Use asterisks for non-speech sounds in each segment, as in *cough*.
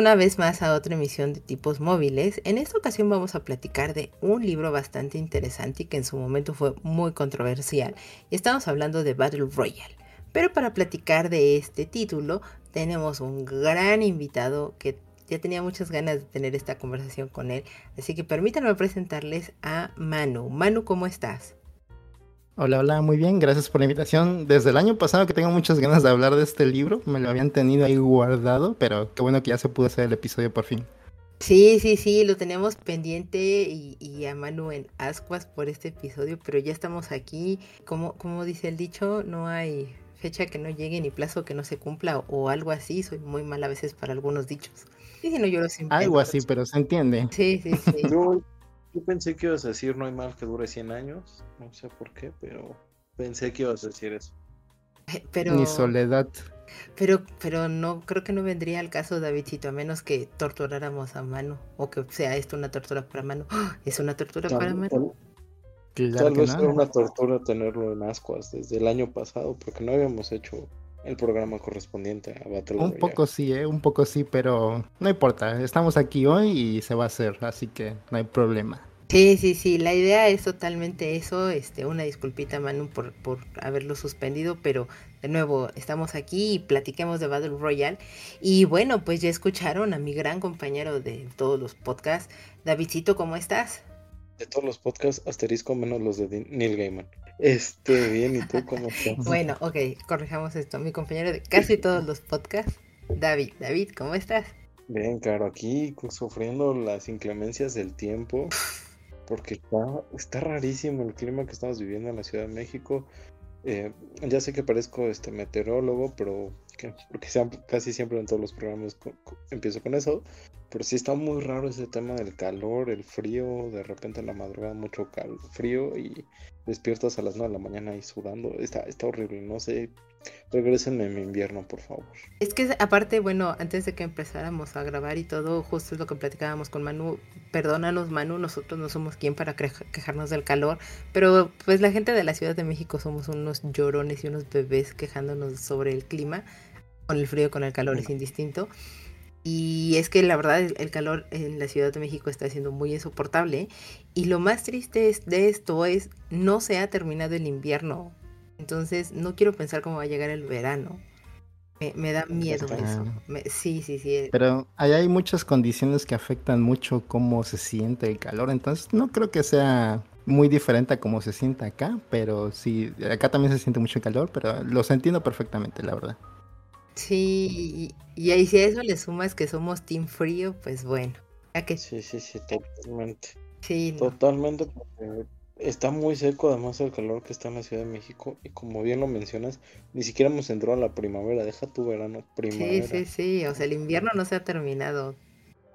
Una vez más a otra emisión de tipos móviles. En esta ocasión vamos a platicar de un libro bastante interesante y que en su momento fue muy controversial. Estamos hablando de Battle Royale. Pero para platicar de este título tenemos un gran invitado que ya tenía muchas ganas de tener esta conversación con él. Así que permítanme presentarles a Manu. Manu, ¿cómo estás? Hola, hola, muy bien, gracias por la invitación. Desde el año pasado que tengo muchas ganas de hablar de este libro, me lo habían tenido ahí guardado, pero qué bueno que ya se pudo hacer el episodio por fin. Sí, sí, sí, lo teníamos pendiente y, a Manu en ascuas por este episodio, pero ya estamos aquí. Como, como dice el dicho, no hay fecha que no llegue ni plazo que no se cumpla o, algo así. Soy muy mal a veces para algunos dichos. Y si no, yo los Algo así, pero se entiende. Sí, sí, sí. *laughs* Yo pensé que ibas a decir no hay mal que dure 100 años, no sé por qué, pero pensé que ibas a decir eso. Eh, pero... Ni soledad. Pero, pero no, creo que no vendría al caso, Davidcito, a menos que torturáramos a mano, o que sea esto una tortura para mano. *gasps* ¿Es una tortura para mano? Tal, vez era una tortura tenerlo en ascuas desde el año pasado, porque no habíamos hecho el programa correspondiente a Battle Un poco sí, ¿eh? un poco sí, pero no importa. Estamos aquí hoy y se va a hacer, así que no hay problema. Sí, sí, sí, la idea es totalmente eso. Este, una disculpita, Manu, por, por haberlo suspendido, pero de nuevo, estamos aquí y platiquemos de Battle Royale. Y bueno, pues ya escucharon a mi gran compañero de todos los podcasts, Davidcito, ¿cómo estás? De todos los podcasts, asterisco menos los de Neil Gaiman. Este, bien, ¿y tú cómo estás? Bueno, ok, corrijamos esto. Mi compañero de casi todos los podcasts, David. David, ¿cómo estás? Bien, claro, aquí sufriendo las inclemencias del tiempo, porque está, está rarísimo el clima que estamos viviendo en la Ciudad de México. Eh, ya sé que parezco este meteorólogo, pero porque casi siempre en todos los programas empiezo con eso, pero sí está muy raro ese tema del calor, el frío, de repente en la madrugada mucho frío y despiertas a las 9 de la mañana y sudando, está, está horrible, no sé, regresenme en mi invierno, por favor. Es que aparte, bueno, antes de que empezáramos a grabar y todo, justo es lo que platicábamos con Manu, perdónanos Manu, nosotros no somos quien para quejarnos del calor, pero pues la gente de la Ciudad de México somos unos llorones y unos bebés quejándonos sobre el clima con el frío, con el calor es indistinto. Y es que la verdad el calor en la Ciudad de México está siendo muy insoportable. Y lo más triste de esto es no se ha terminado el invierno. Entonces no quiero pensar cómo va a llegar el verano. Me, da miedo eso. sí, sí, sí. Pero ahí hay muchas condiciones que afectan mucho cómo se siente el calor. Entonces no creo que sea muy diferente a cómo se siente acá. Pero sí, acá también se siente mucho calor. Pero los entiendo perfectamente, la verdad. Sí, y, ahí si a eso le sumas que somos Team Frío, pues bueno. que... Sí, sí, sí, totalmente. Sí. Totalmente, porque está muy seco además el calor que está en la Ciudad de México y como bien lo mencionas, ni siquiera hemos entrado a la primavera, deja tu verano, primavera. Sí, sí, sí, o sea, el invierno no se ha terminado.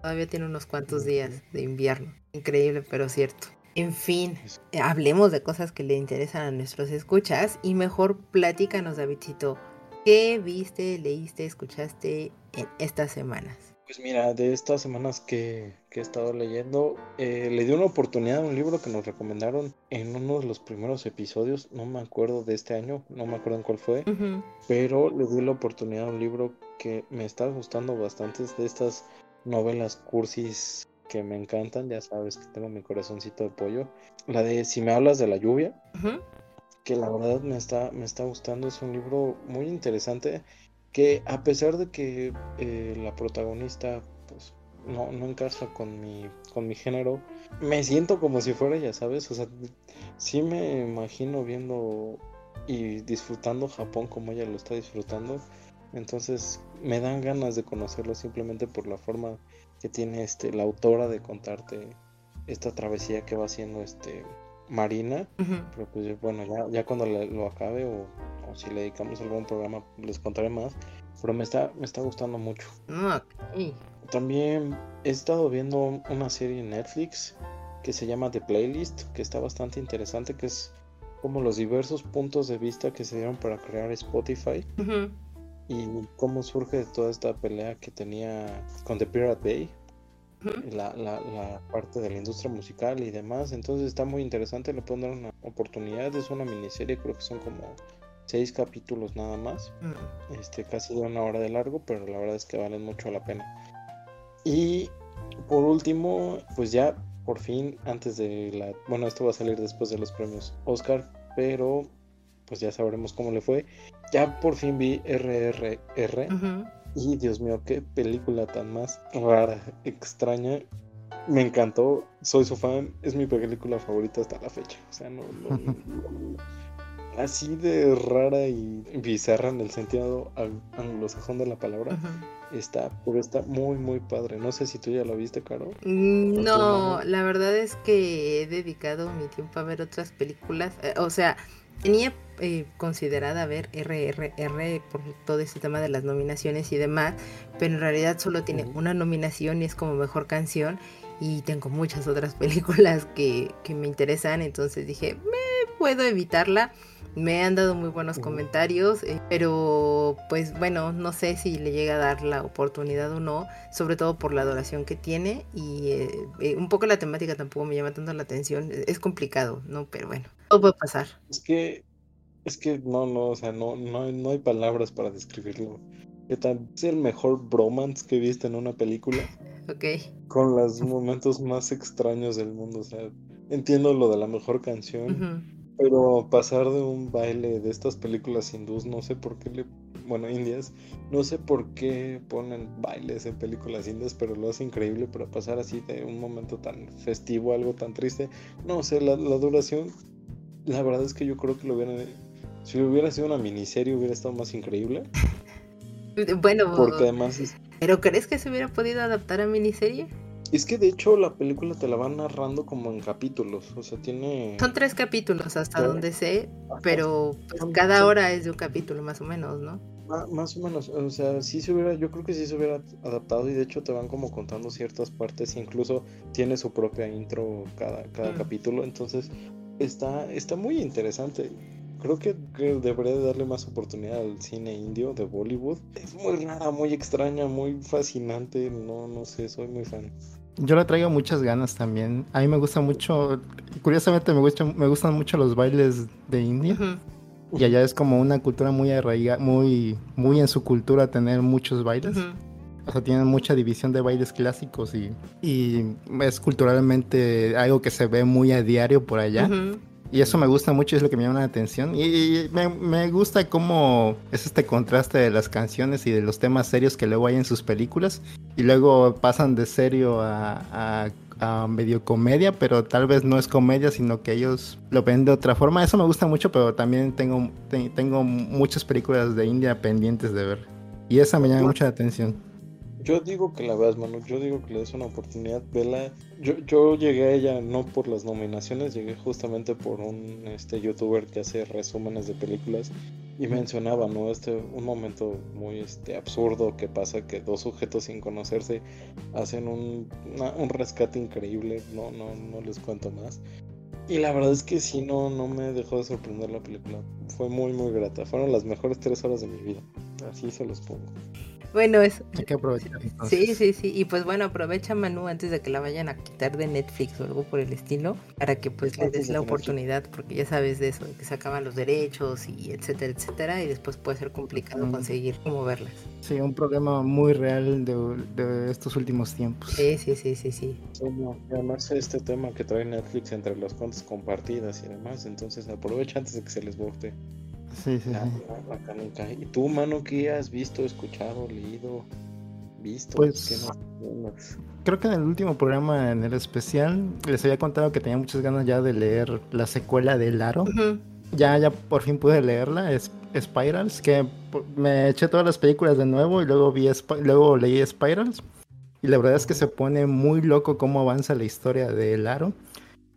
Todavía tiene unos cuantos días de invierno. Increíble, pero cierto. En fin, hablemos de cosas que le interesan a nuestros escuchas y mejor platícanos, Davidcito. ¿Qué viste, leíste, escuchaste en estas semanas? Pues mira, de estas semanas que, he estado leyendo, eh, le di una oportunidad a un libro que nos recomendaron en uno de los primeros episodios, no me acuerdo de este año, no me acuerdo en cuál fue, pero le di la oportunidad a un libro que me está gustando bastante, de estas novelas cursis que me encantan, ya sabes que tengo mi corazoncito de pollo, la de Si me hablas de la lluvia que la verdad me está, me está gustando. Es un libro muy interesante que a pesar de que eh, la protagonista pues, no, no encaja con mi, con mi género, me siento como si fuera, ya sabes, o sea, sí me imagino viendo y disfrutando Japón como ella lo está disfrutando. Entonces me dan ganas de conocerlo simplemente por la forma que tiene este, la autora de contarte esta travesía que va haciendo este, Marina, pero pues bueno, ya, ya cuando lo acabe o, si le dedicamos algún programa les contaré más, pero me está, me está gustando mucho. También he estado viendo una serie en Netflix que se llama The Playlist, que está bastante interesante, que es como los diversos puntos de vista que se dieron para crear Spotify y cómo surge toda esta pelea que tenía con The Pirate Bay, la, la, la, parte de la industria musical y demás. Entonces está muy interesante, le pueden dar una oportunidad. Es una miniserie, creo que son como seis capítulos nada más. Este, casi de una hora de largo, pero la verdad es que valen mucho la pena. Y por último, pues ya por fin, antes de la. Bueno, esto va a salir después de los premios Oscar, pero pues ya sabremos cómo le fue. Ya por fin vi RRR. Y Dios mío, qué película tan más rara, extraña. Me encantó, soy su fan, es mi película favorita hasta la fecha. O sea, no, *laughs* así de rara y bizarra en el sentido anglosajón de la palabra. Está, pero está muy, muy padre. No sé si tú ya la viste, Caro. Mm, no, la verdad es que he dedicado mi tiempo a ver otras películas. Eh, o sea, tenía eh, considerada ver RRR por todo este tema de las nominaciones y demás, pero en realidad solo tiene una nominación y es como mejor canción y tengo muchas otras *laughs* películas que, que me interesan, entonces dije, me puedo evitarla. Me han dado muy buenos comentarios, eh, pero pues bueno, no sé si le llega a dar la oportunidad o no, sobre todo por la adoración que tiene y eh, un poco la temática tampoco me llama tanto la atención, es complicado, ¿no? Pero bueno, todo puede pasar. Es que es que no, no, o sea, no, no, no hay palabras para describirlo. ¿Qué tal? Es el mejor bromance que viste en una película. Ok. Con los momentos más extraños del mundo. O sea, entiendo lo de la mejor canción. Pero pasar de un baile de estas películas hindús, no sé por qué le. Bueno, indias, no sé por qué ponen bailes en películas indias, pero lo hace increíble. Pero pasar así de un momento tan festivo algo tan triste, no sé, la, la duración, la verdad es que yo creo que lo hubieran si hubiera sido una miniserie hubiera estado más increíble. *laughs* Bueno, porque además ¿Pero crees que se hubiera podido adaptar a miniserie? Es que de hecho la película te la van narrando como en capítulos, o sea, tiene... Son tres capítulos hasta donde sé, pero pues, cada hora es de un capítulo más o menos, ¿no? más o menos, o sea, sí se hubiera, yo creo que sí se hubiera adaptado y de hecho te van como contando ciertas partes, incluso tiene su propia intro cada, cada mm. capítulo, entonces está, está muy interesante creo que, debería darle más oportunidad al cine indio de Bollywood. Es muy rara, muy extraña, muy fascinante. No, no sé, soy muy fan. Yo le traigo muchas ganas también. A mí me gusta mucho, curiosamente me, gusta, me gustan mucho los bailes de India. Y allá es como una cultura muy arraigada, muy, muy en su cultura tener muchos bailes. O sea, tienen mucha división de bailes clásicos y, y, es culturalmente algo que se ve muy a diario por allá. Y eso me gusta mucho, es lo que me llama la atención. Y, me, gusta cómo es este contraste de las canciones y de los temas serios que luego hay en sus películas. Y luego pasan de serio a, medio comedia, pero tal vez no es comedia, sino que ellos lo ven de otra forma. Eso me gusta mucho, pero también tengo, tengo muchas películas de India pendientes de ver. Y esa me llama mucho la atención. Yo digo que la veas, Manu. Yo digo que le des una oportunidad. Vela. Yo, yo llegué a ella no por las nominaciones, llegué justamente por un este youtuber que hace resúmenes de películas y mencionaba, ¿no? Este, un momento muy este, absurdo que pasa que dos sujetos sin conocerse hacen un, un rescate increíble. No, no, no les cuento más. Y la verdad es que sí, no, no me dejó de sorprender la película. Fue muy, muy grata. Fueron las mejores tres horas de mi vida. Así se los pongo. Bueno, eso. Hay que aprovechar. Sí, sí, sí. Y pues bueno, aprovecha Manu antes de que la vayan a quitar de Netflix o algo por el estilo, para que pues le des la oportunidad, porque ya sabes de eso, de que se acaban los derechos y etcétera, etcétera, y después puede ser complicado conseguir cómo verlas. Sí, un problema muy real de, estos últimos tiempos. Sí, sí, sí, sí, sí. además este tema que trae Netflix entre las cuentas compartidas y demás, entonces aprovecha antes de que se les bote. Sí, sí, ¿Y tú, mano, qué has visto, escuchado, leído, visto? Pues, creo que en el último programa, en el especial, les había contado que tenía muchas ganas ya de leer la secuela de Laro. Ya, ya por fin pude leerla, es Spirals, que me eché todas las películas de nuevo y luego vi luego leí Spirals. Y la verdad es que se pone muy loco cómo avanza la historia de Laro.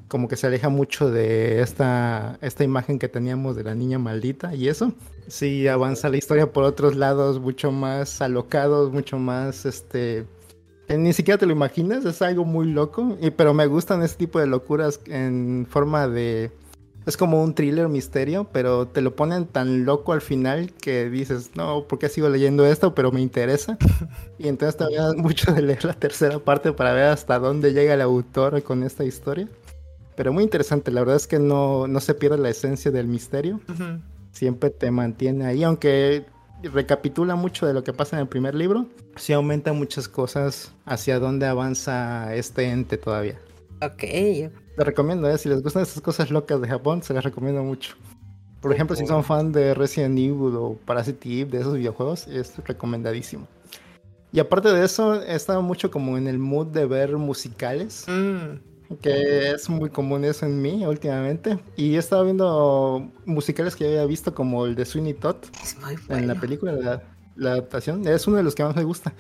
Como que se aleja mucho de esta, esta imagen que teníamos de la niña maldita y eso. Sí, avanza la historia por otros lados, mucho más alocados, mucho más, este, ni siquiera te lo imaginas, es algo muy loco, y, pero me gustan este tipo de locuras en forma de... Es como un thriller misterio, pero te lo ponen tan loco al final que dices, no, ¿por qué sigo leyendo esto? Pero me interesa. Y entonces te mucho de leer la tercera parte para ver hasta dónde llega el autor con esta historia. Pero muy interesante, la verdad es que no, no se pierde la esencia del misterio. Siempre te mantiene ahí, aunque recapitula mucho de lo que pasa en el primer libro, sí aumenta muchas cosas hacia dónde avanza este ente todavía. Ok. Te recomiendo, ¿eh? si les gustan estas cosas locas de Japón, se las recomiendo mucho. Por ejemplo, si son fan de Resident Evil o Parasite Eve, de esos videojuegos, es recomendadísimo. Y aparte de eso, he estado mucho como en el mood de ver musicales. Mm que es muy común eso en mí últimamente. Y he estado viendo musicales que había visto como el de Sweeney Todd en la película, la, adaptación. Es uno de los que más me gusta.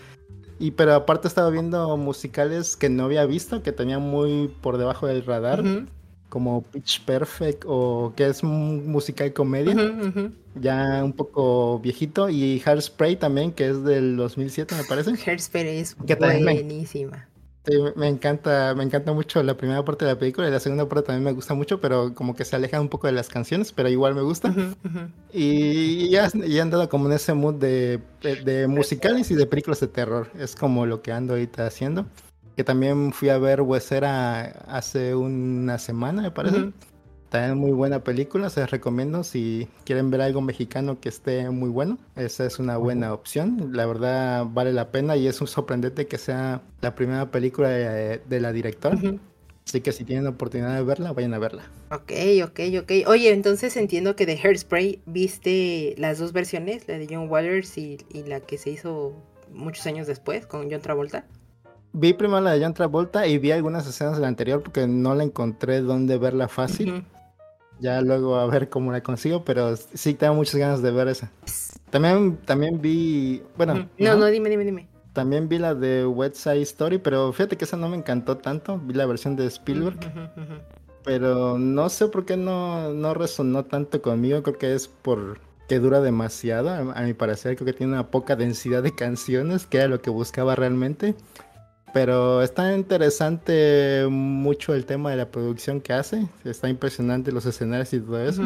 Y pero aparte estaba viendo musicales que no había visto, que tenía muy por debajo del radar, como Pitch Perfect o que es un musical comedia, ya un poco viejito, y Hairspray también, que es del 2007 me parece. Hairspray es buenísima me encanta, me encanta mucho la primera parte de la película y la segunda parte también me gusta mucho, pero como que se aleja un poco de las canciones, pero igual me gusta. Y ya, ya andado como en ese mood de, de, musicales y de películas de terror. Es como lo que ando ahorita haciendo. Que también fui a ver Huesera hace una semana, me parece. También muy buena película, se les recomiendo si quieren ver algo mexicano que esté muy bueno. Esa es una buena opción, la verdad vale la pena y es un sorprendente que sea la primera película de, la directora. Así que si tienen la oportunidad de verla, vayan a verla. Ok, ok, ok. Oye, entonces entiendo que de Hairspray viste las dos versiones, la de John Waters y, la que se hizo muchos años después con John Travolta. Vi primero la de John Travolta y vi algunas escenas de la anterior porque no la encontré donde verla fácil. Ya luego a ver cómo la consigo, pero sí tengo muchas ganas de ver esa. También, también vi, bueno. No, no, dime, dime, dime. También vi la de West Side Story, pero fíjate que esa no me encantó tanto. Vi la versión de Spielberg. pero no sé por qué no, no resonó tanto conmigo. Creo que es por que dura demasiado. A, a mi parecer, creo que tiene una poca densidad de canciones, que era lo que buscaba realmente. Pero está interesante mucho el tema de la producción que hace. Está impresionante los escenarios y todo eso.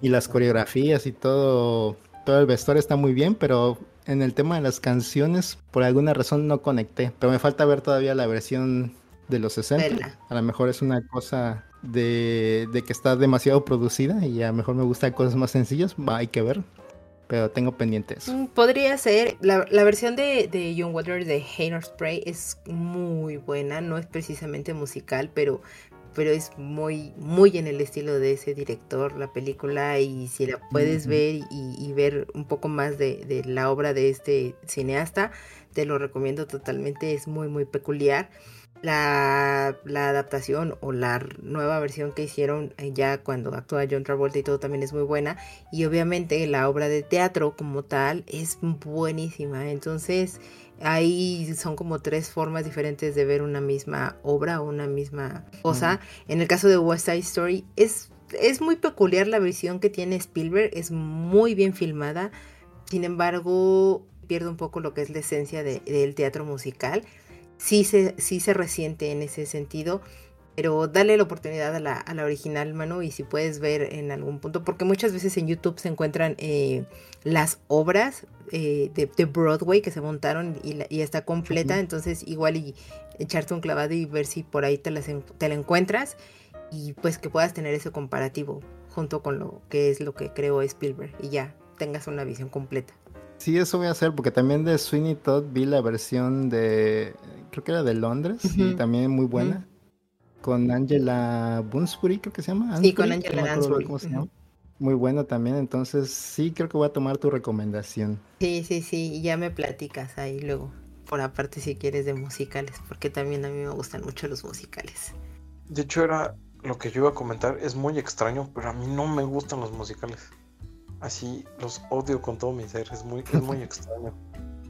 Y las coreografías y todo. Todo el vestuario está muy bien, pero en el tema de las canciones, por alguna razón no conecté. Pero me falta ver todavía la versión de los 60. A lo mejor es una cosa de, de que está demasiado producida y a lo mejor me gustan cosas más sencillas. Va, hay que ver pero tengo pendientes. Mm, podría ser. La, versión de, de, John Waters de Spray es muy buena. No es precisamente musical, pero, pero es muy, muy en el estilo de ese director, la película. Y si la puedes ver y, ver un poco más de, de, la obra de este cineasta, te lo recomiendo totalmente. Es muy, muy peculiar. La, adaptación o la nueva versión que hicieron ya cuando actúa John Travolta y todo también es muy buena. Y obviamente la obra de teatro como tal es buenísima. Entonces ahí son como tres formas diferentes de ver una misma obra o una misma cosa. En el caso de West Side Story es, es muy peculiar la visión que tiene Spielberg. Es muy bien filmada. Sin embargo, pierde un poco lo que es la esencia del teatro musical sí se, sí se resiente en ese sentido, pero dale la oportunidad a la, a la original, Manu, y si puedes ver en algún punto, porque muchas veces en YouTube se encuentran eh, las obras eh, de, Broadway que se montaron y, y está completa, entonces igual y echarte un clavado y ver si por ahí te, las, te la encuentras y pues que puedas tener ese comparativo junto con lo que es lo que creó Spielberg y ya tengas una visión completa. Sí, eso voy a hacer porque también de Sweeney Todd vi la versión de, creo que era de Londres y también muy buena. Con Angela Bunsbury, creo que se llama. sí, con Angela Bunsbury. Muy buena también, entonces sí creo que voy a tomar tu recomendación. Sí, sí, sí, y ya me platicas ahí luego, por aparte si quieres de musicales, porque también a mí me gustan mucho los musicales. De hecho era lo que yo iba a comentar, es muy extraño, pero a mí no me gustan los musicales así los odio con todo mi ser, es muy, es muy *laughs* extraño.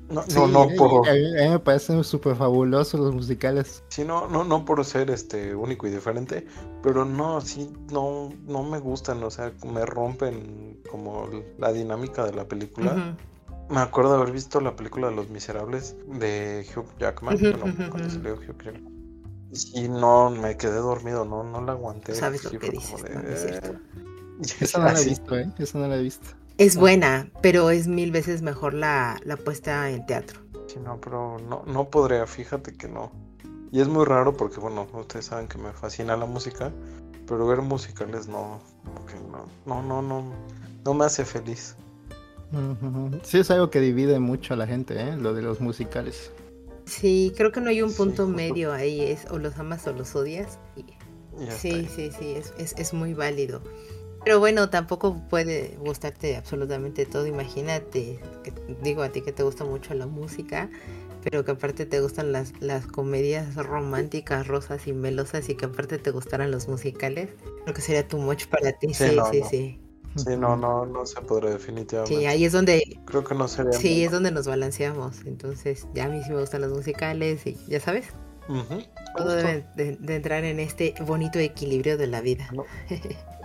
No, no, no por... A mí, me parecen súper fabulosos los musicales. Sí, no, no, no por ser este único y diferente, pero no, sí, no, no me gustan, o sea, me rompen como la dinámica de la película. Me acuerdo de haber visto la película de Los Miserables de Hugh Jackman, cuando salió Hugh Jackman. Y no, me quedé dormido, no, no la aguanté. Sabes lo que dices, no, es cierto. *laughs* Esa no la he visto, ¿eh? Esa no la he visto. Es buena, pero es mil veces mejor la, la puesta en teatro. Sí, no, pero no, no podría, fíjate que no. Y es muy raro porque, bueno, ustedes saben que me fascina la música, pero ver musicales no, no, no, no, no, me hace feliz. Sí, es algo que divide mucho a la gente, ¿eh? lo de los musicales. Sí, creo que no hay un punto medio ahí, es o los amas o los odias. sí, sí, sí, es, es, es muy válido. Pero bueno, tampoco puede gustarte absolutamente todo. Imagínate, que, digo a ti que te gusta mucho la música, pero que aparte te gustan las, las comedias románticas, rosas y melosas y que aparte te gustaran los musicales. Creo que sería too much para ti. Sí, sí, sí. sí. no, no, no se podrá definitivamente. Sí, ahí es donde... Creo que no sería... Sí, es donde nos balanceamos. Entonces, ya a mí sí me gustan los musicales y ya sabes. Todo debe de, entrar en este bonito equilibrio de la vida. *laughs*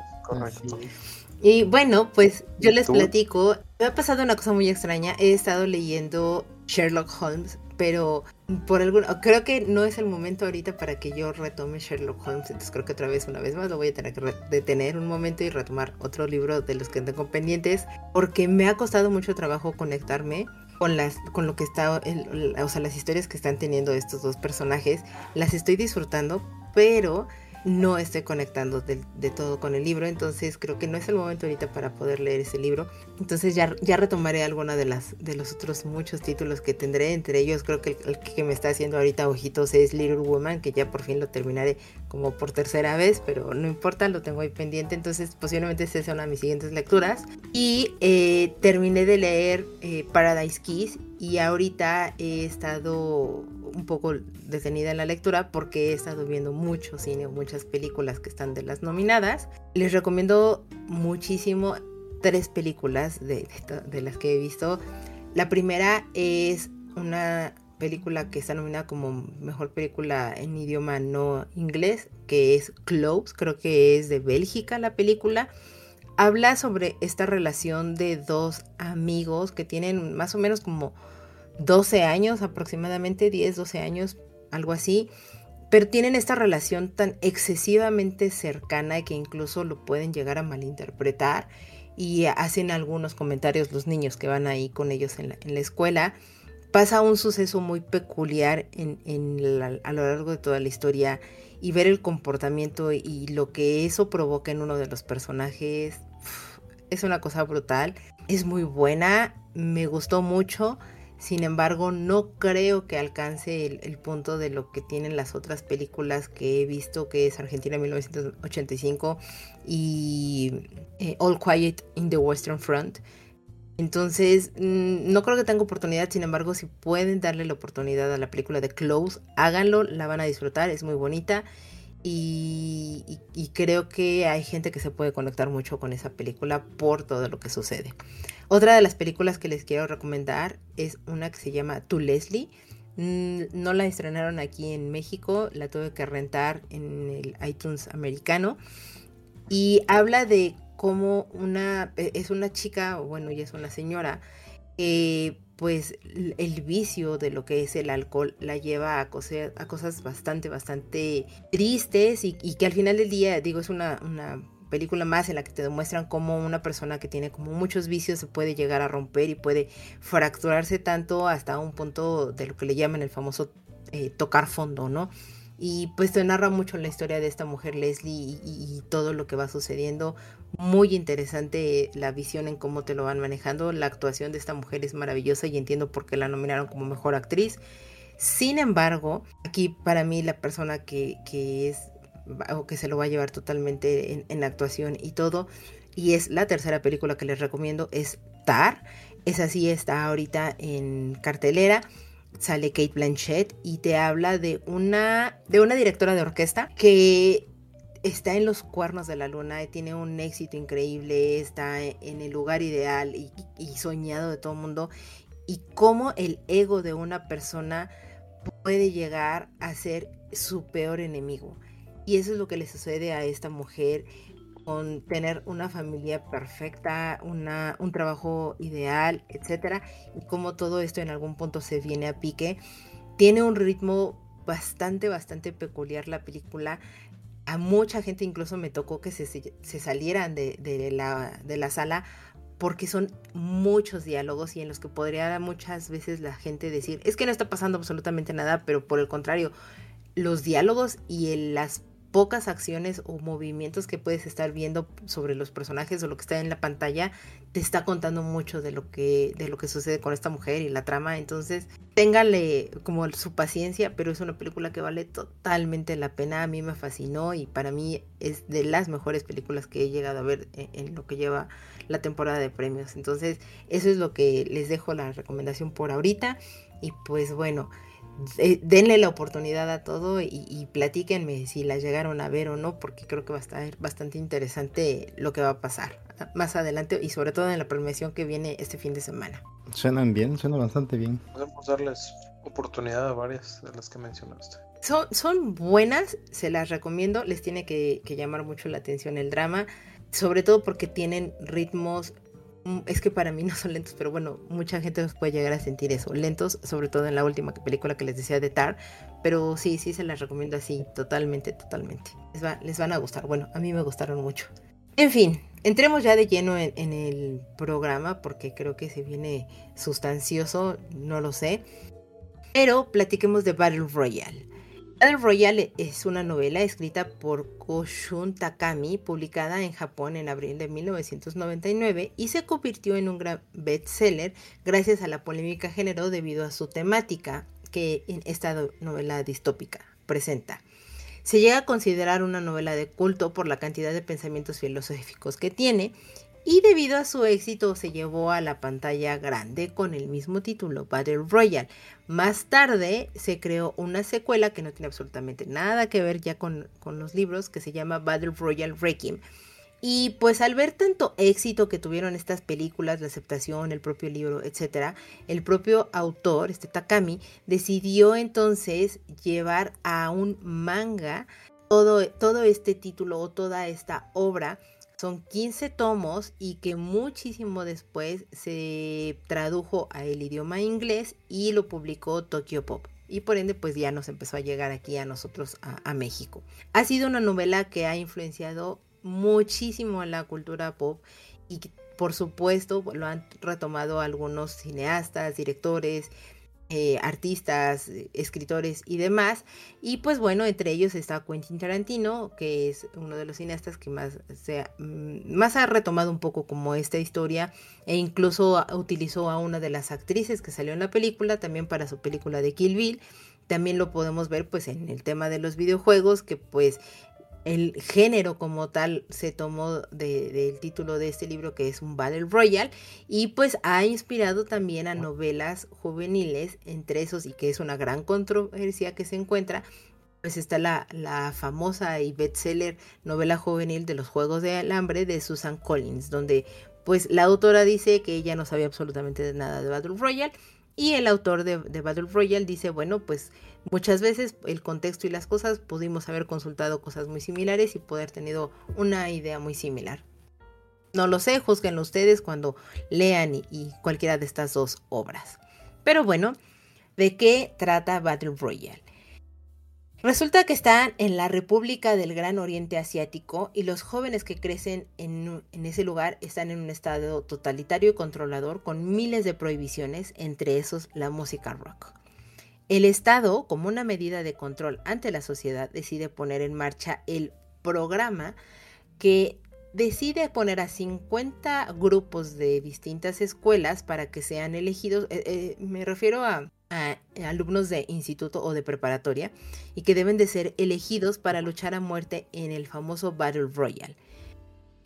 Y bueno, pues yo les platico. Me ha pasado una cosa muy extraña. He estado leyendo Sherlock Holmes, pero por algún creo que no es el momento ahorita para que yo retome Sherlock Holmes. Entonces creo que otra vez, una vez más, lo voy a tener que detener un momento y retomar otro libro de los que tengo pendientes, porque me ha costado mucho trabajo conectarme con las con lo que está o sea las historias que están teniendo estos dos personajes las estoy disfrutando pero no estoy conectando de, todo con el libro, entonces creo que no es el momento ahorita para poder leer ese libro. Entonces ya, retomaré alguna de las de los otros muchos títulos que tendré, entre ellos creo que el, que me está haciendo ahorita ojitos es Little Woman, que ya por fin lo terminaré como por tercera vez, pero no importa, lo tengo ahí pendiente, entonces posiblemente esta sea una de mis siguientes lecturas. Y eh, terminé de leer eh, Paradise Kiss y ahorita he estado un poco detenida en la lectura porque he estado viendo mucho cine, muchas películas que están de las nominadas. Les recomiendo muchísimo tres películas de, las que he visto. La primera es una película que está nominada como mejor película en idioma no inglés, que es Close, creo que es de Bélgica la película. Habla sobre esta relación de dos amigos que tienen más o menos como 12 años aproximadamente, 10, 12 años, algo así, pero tienen esta relación tan excesivamente cercana que incluso lo pueden llegar a malinterpretar y hacen algunos comentarios los niños que van ahí con ellos en la, escuela. Pasa un suceso muy peculiar en, a lo largo de toda la historia y ver el comportamiento y lo que eso provoca en uno de los personajes es una cosa brutal. Es muy buena, me gustó mucho. Sin embargo, no creo que alcance el, punto de lo que tienen las otras películas que he visto, que es Argentina 1985 y eh, All Quiet in the Western Front. Entonces, mm, no creo que tenga oportunidad, sin embargo, si pueden darle la oportunidad a la película de Close, háganlo, la van a disfrutar, es muy bonita. Y, y, creo que hay gente que se puede conectar mucho con esa película por todo lo que sucede. Otra de las películas que les quiero recomendar es una que se llama To Leslie. Mm, no la estrenaron aquí en México, la tuve que rentar en el iTunes americano. Y habla de cómo una, e, es una chica, bueno, ya es una señora, pues el vicio de lo que es el alcohol la lleva a, a cosas bastante, bastante tristes y, que al final del día, digo, es una, una película más en la que te demuestran cómo una persona que tiene como muchos vicios se puede llegar a romper y puede fracturarse tanto hasta un punto de lo que le llaman el famoso eh, tocar fondo, ¿no? Y pues te narra mucho la historia de esta mujer Leslie y, todo lo que va sucediendo. Muy interesante la visión en cómo te lo van manejando. La actuación de esta mujer es maravillosa y entiendo por qué la nominaron como mejor actriz. Sin embargo, aquí para mí la persona que, que es o que se lo va a llevar totalmente en, actuación y todo. Y es la tercera película que les recomiendo, es Tar. Esa sí está ahorita en cartelera. Sale Kate Blanchett y te habla de una, de una directora de orquesta que está en los cuernos de la luna, tiene un éxito increíble, está en el lugar ideal y, y soñado de todo el mundo y cómo el ego de una persona puede llegar a ser su peor enemigo. Y eso es lo que le sucede a esta mujer con tener una familia perfecta, una, un trabajo ideal, etcétera, y cómo todo esto en algún punto se viene a pique. Tiene un ritmo bastante, bastante peculiar la película. A mucha gente incluso me tocó que se, se salieran de, de, la, de la sala porque son muchos diálogos y en los que podría muchas veces la gente decir, es que no está pasando absolutamente nada, pero por el contrario, los diálogos y el, las pocas acciones o movimientos que puedes estar viendo sobre los personajes o lo que está en la pantalla te está contando mucho de lo que de lo que sucede con esta mujer y la trama. Entonces téngale como su paciencia pero es una película que vale totalmente la pena. A mí me fascinó y para mí es de las mejores películas que he llegado a ver en, en lo que lleva la temporada de premios. Entonces eso es lo que les dejo la recomendación por ahorita. Y pues bueno denle la oportunidad a todo y, platíquenme si la llegaron a ver o no, porque creo que va a estar bastante interesante lo que va a pasar más adelante y sobre todo en la premiación que viene este fin de semana. Suenan bien, suenan bastante bien. Podemos darles oportunidad a varias de las que mencionaste. Son, son buenas, se las recomiendo, les tiene que llamar mucho la atención el drama, sobre todo porque tienen ritmos es que para mí *laughs* no son lentos, pero bueno, mucha gente nos puede llegar a sentir eso, lentos, sobre todo en la última película que les decía de Tar, pero sí, sí se las recomiendo así, totalmente, totalmente. Les, va, les van a gustar, bueno, a mí me gustaron mucho. En fin, entremos ya de lleno en, en el programa porque creo que se viene sustancioso, no lo sé, pero platiquemos de Battle Royale. Battle Royale es una novela escrita por Koshun Takami, publicada en Japón en abril de 1999 y se convirtió en un gran bestseller gracias a la polémica generó debido a su temática que en esta novela distópica presenta. Se llega a considerar una novela de culto por la cantidad de pensamientos filosóficos que tiene y debido a su éxito se llevó a la pantalla grande con el mismo título, Battle Royale. Más tarde se creó una secuela que no tiene absolutamente nada que ver ya con, los libros, que se llama Battle Royale Requiem. Y pues al ver tanto éxito que tuvieron estas películas, la aceptación, el propio libro, etc., el propio autor, este Takami, decidió entonces llevar a un manga todo, todo este título o toda esta obra son 15 tomos y que muchísimo después se tradujo a el idioma inglés y lo publicó Tokyo Pop. Y por ende, pues ya nos empezó a llegar aquí a nosotros, a, México. Ha sido una novela que ha influenciado muchísimo la cultura pop y por supuesto lo han retomado algunos cineastas, directores, eh, artistas, escritores y demás. Y pues bueno, entre ellos está Quentin Tarantino, que es uno de los cineastas que más, se, mm, más ha retomado un poco como esta historia e incluso utilizó a una de las actrices que salió en la película también para su película de Kill Bill. También lo podemos ver pues en el tema de los videojuegos, que pues el género como tal se tomó del título de este libro que es un Battle Royale y pues ha inspirado también a novelas juveniles, entre esos y que es una gran controversia que se encuentra, pues está la, la famosa y bestseller novela juvenil de los Juegos de Alambre de Susan Collins, donde pues la autora dice que ella no sabía absolutamente nada de Battle Royale y el autor de, Battle Royale dice, bueno, pues Muchas veces el contexto y las cosas pudimos haber consultado cosas muy similares y poder tenido una idea muy similar. No lo sé, juzguenlo ustedes cuando lean y, cualquiera de estas dos obras. Pero bueno, ¿de qué trata Battle Royale? Resulta que están en la República del Gran Oriente Asiático y los jóvenes que crecen en, ese lugar están en un estado totalitario y controlador con miles de prohibiciones, entre esos la música rock. El Estado, como una medida de control ante la sociedad, decide poner en marcha el programa que decide poner a 50 grupos de distintas escuelas para que sean elegidos, eh, eh, me refiero a, alumnos de instituto o de preparatoria, y que deben de ser elegidos para luchar a muerte en el famoso Battle Royale.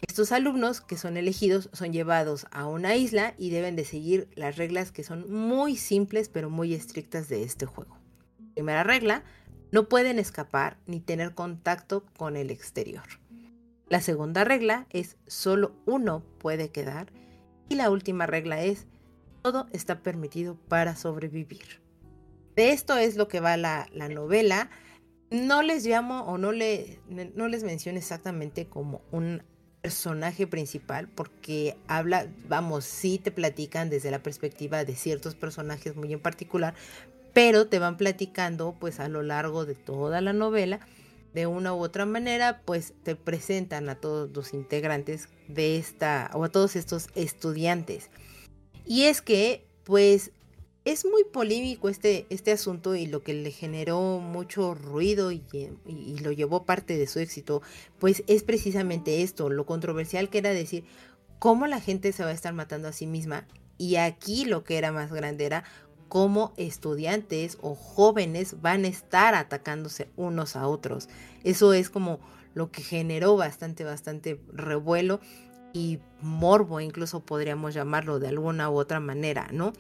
Estos alumnos que son elegidos son llevados a una isla y deben de seguir las reglas que son muy simples pero muy estrictas de este juego. Primera regla, no pueden escapar ni tener contacto con el exterior. La segunda regla es solo uno puede quedar y la última regla es todo está permitido para sobrevivir. De esto es lo que va la, la novela. No les llamo o no, le, no les menciono exactamente como un personaje principal porque habla, vamos, sí te platican desde la perspectiva de ciertos personajes muy en particular, pero te van platicando pues a lo largo de toda la novela de una u otra manera pues te presentan a todos los integrantes de esta o a todos estos estudiantes. Y es que pues es muy polémico este, este asunto y lo que le generó mucho ruido y, y, lo llevó parte de su éxito, pues es precisamente esto, lo controversial que era decir cómo la gente se va a estar matando a sí misma. Y aquí lo que era más grande era cómo estudiantes o jóvenes van a estar atacándose unos a otros. Eso es como lo que generó bastante, bastante revuelo y morbo, incluso podríamos llamarlo de alguna u otra manera, ¿no?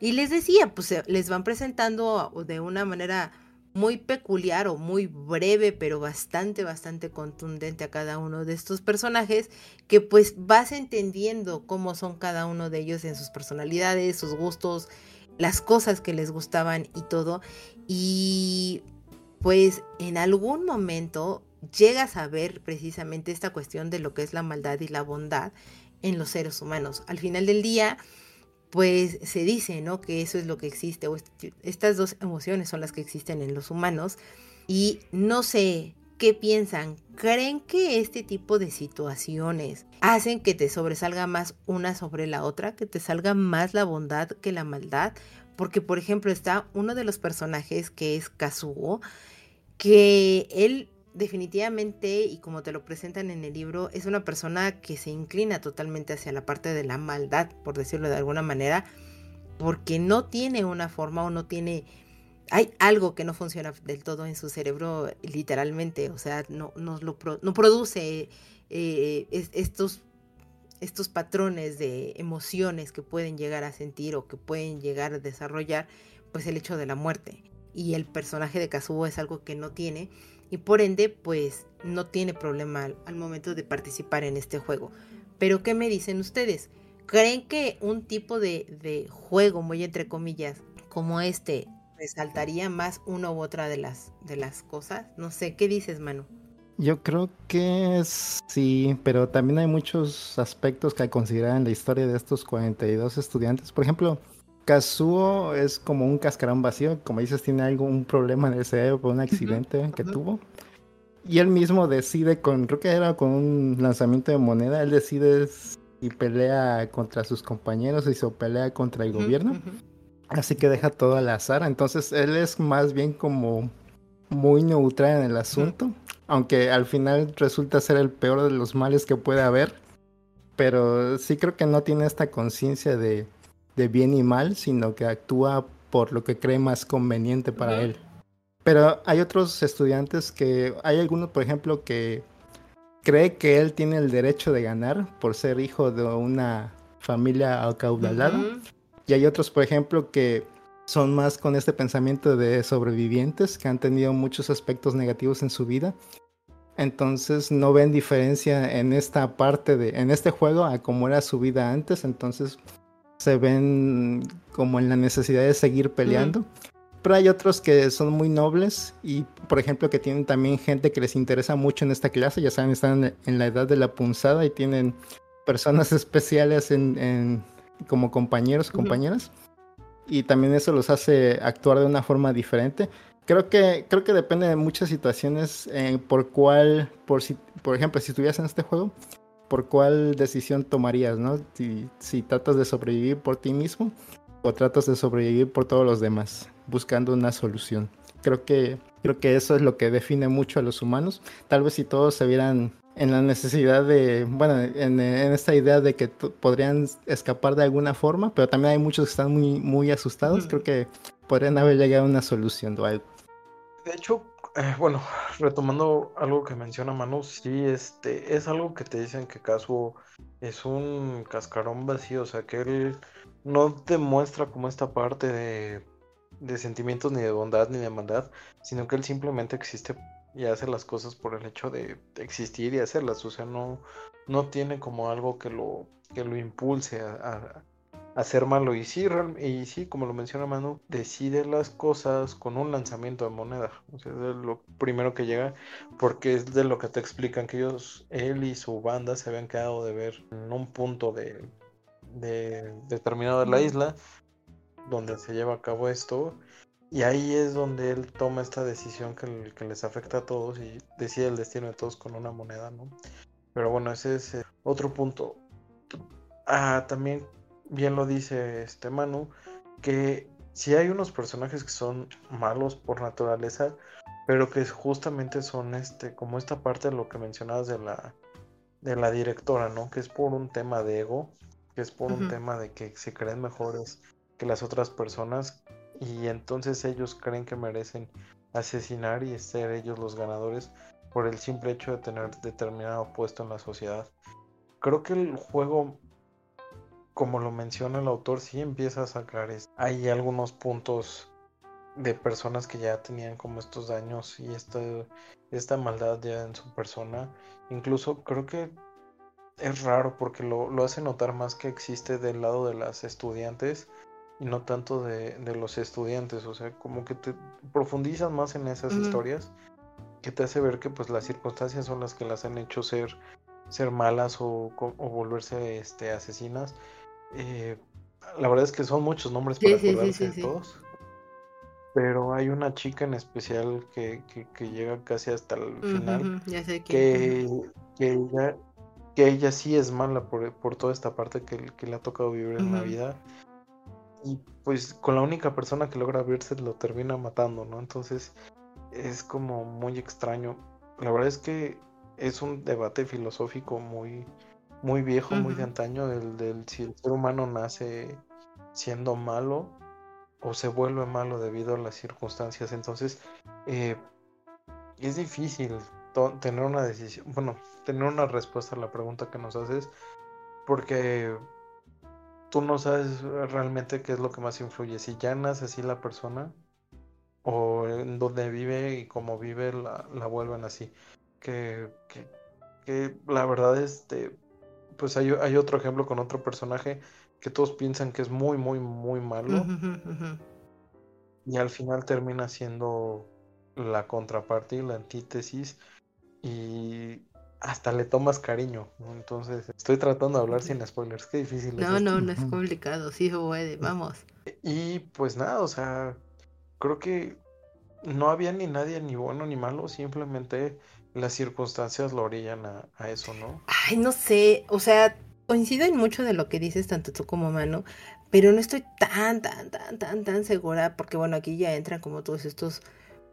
Y les decía, pues les van presentando de una manera muy peculiar o muy breve, pero bastante, bastante contundente a cada uno de estos personajes, que pues vas entendiendo cómo son cada uno de ellos en sus personalidades, sus gustos, las cosas que les gustaban y todo. Y pues en algún momento llegas a ver precisamente esta cuestión de lo que es la maldad y la bondad en los seres humanos. Al final del día, pues se dice, ¿no? Que eso es lo que existe, o estas dos emociones son las que existen en los humanos. Y no sé qué piensan, ¿creen que este tipo de situaciones hacen que te sobresalga más una sobre la otra, que te salga más la bondad que la maldad? Porque, por ejemplo, está uno de los personajes que es Kazuo, que él definitivamente, y como te lo presentan en el libro, es una persona que se inclina totalmente hacia la parte de la maldad, por decirlo de alguna manera, porque no tiene una forma o no tiene... Hay algo que no funciona del todo en su cerebro, literalmente, o sea, no, no, lo no produce eh, estos, estos patrones de emociones que pueden llegar a sentir o que pueden llegar a desarrollar, pues el hecho de la muerte. Y el personaje de Kazuo es algo que no tiene y por ende pues no tiene problema al, momento de participar en este juego. Pero ¿qué me dicen ustedes? ¿Creen que un tipo de, de juego, muy entre comillas, como este, resaltaría más una u otra de las, de las cosas? No sé, ¿qué dices, Manu? Yo creo que sí, pero también hay muchos aspectos que considerar en la historia de estos 42 estudiantes. Por ejemplo, Kazuo es como un cascarón vacío, como dices, tiene algún problema en el cerebro por un accidente que tuvo. Y él mismo decide con, creo que era con un lanzamiento de moneda, él decide si pelea contra sus compañeros y se pelea contra el gobierno. Así que deja todo al azar. Entonces él es más bien como muy neutral en el asunto. Aunque al final resulta ser el peor de los males que puede haber. Pero sí creo que no tiene esta conciencia de de bien y mal, sino que actúa por lo que cree más conveniente para él. Pero hay otros estudiantes que, hay algunos, por ejemplo, que cree que él tiene el derecho de ganar por ser hijo de una familia acaudalada. Y hay otros, por ejemplo, que son más con este pensamiento de sobrevivientes que han tenido muchos aspectos negativos en su vida. Entonces no ven diferencia en esta parte de, en este juego a cómo era su vida antes. Entonces se ven como en la necesidad de seguir peleando. Pero hay otros que son muy nobles y, por ejemplo, que tienen también gente que les interesa mucho en esta clase. Ya saben, están en la edad de la punzada y tienen personas *laughs* especiales en, como compañeros, compañeras. Y también eso los hace actuar de una forma diferente. Creo que, creo que depende de muchas situaciones eh, por cuál, por si, por ejemplo, si estuvieras en este juego, por cuál decisión tomarías, ¿no? Si, si tratas de sobrevivir por ti mismo o tratas de sobrevivir por todos los demás, buscando una solución. Creo que, creo que eso es lo que define mucho a los humanos. Tal vez si todos se vieran en la necesidad de, bueno, en, esta idea de que podrían escapar de alguna forma, pero también hay muchos que están muy, muy asustados, creo que podrían haber llegado a una solución o algo. De hecho, eh, bueno, retomando algo que menciona Manu, sí, este, es algo que te dicen que Kazuo es un cascarón vacío, o sea, que él no demuestra como esta parte de, de sentimientos ni de bondad ni de maldad, sino que él simplemente existe y hace las cosas por el hecho de existir y hacerlas, o sea, no, no tiene como algo que lo, que lo impulse a, hacer malo. Y sí, y sí, como lo menciona Manu, decide las cosas con un lanzamiento de moneda. O sea, es lo primero que llega, porque es de lo que te explican que ellos, él y su banda se habían quedado de ver en un punto de, de determinado de la isla donde se lleva a cabo esto. Y ahí es donde él toma esta decisión que, que, les afecta a todos y decide el destino de todos con una moneda, ¿no? Pero bueno, ese es eh, otro punto. Ah, también bien lo dice este Manu, que si hay unos personajes que son malos por naturaleza, pero que justamente son este, como esta parte de lo que mencionabas de la, de la directora, ¿no? Que es por un tema de ego, que es por un tema de que se creen mejores que las otras personas y entonces ellos creen que merecen asesinar y ser ellos los ganadores por el simple hecho de tener determinado puesto en la sociedad. Creo que el juego como lo menciona el autor, sí empieza a sacar. Hay algunos puntos de personas que ya tenían como estos daños y esta, esta maldad ya en su persona. Incluso creo que es raro porque lo, hace notar más que existe del lado de las estudiantes y no tanto de, los estudiantes. O sea, como que te profundizas más en esas historias que te hace ver que pues las circunstancias son las que las han hecho ser, ser malas o, o volverse este, asesinas eh, la verdad es que son muchos nombres para acordarse de todos. Pero hay una chica en especial que, llega casi hasta el final. que, ella, que ella sí es mala por, toda esta parte que, le ha tocado vivir en la vida. Y pues con la única persona que logra verse lo termina matando, ¿no? Entonces es como muy extraño. La verdad es que es un debate filosófico muy, muy viejo, muy de antaño, el del si el ser humano nace siendo malo o se vuelve malo debido a las circunstancias. Entonces, eh, es difícil tener una decisión, bueno, tener una respuesta a la pregunta que nos haces, porque tú no sabes realmente qué es lo que más influye, si ya nace así la persona o en donde vive y cómo vive la, la vuelven así. Que, que, que la verdad, este pues hay, otro ejemplo con otro personaje que todos piensan que es muy, muy, muy malo. Y al final termina siendo la contraparte y la antítesis. Y hasta le tomas cariño. Entonces, estoy tratando de hablar sin spoilers. Qué difícil no, es. No, no, no es complicado. Sí puede. Vamos. Y pues nada, o sea, creo que no había ni nadie ni bueno ni malo. Simplemente las circunstancias lo orillan a, eso, ¿no? Ay, no sé, o sea, coincido en mucho de lo que dices, tanto tú como Mano, pero no estoy tan, tan, tan, tan, tan segura, porque bueno, aquí ya entran como todos estos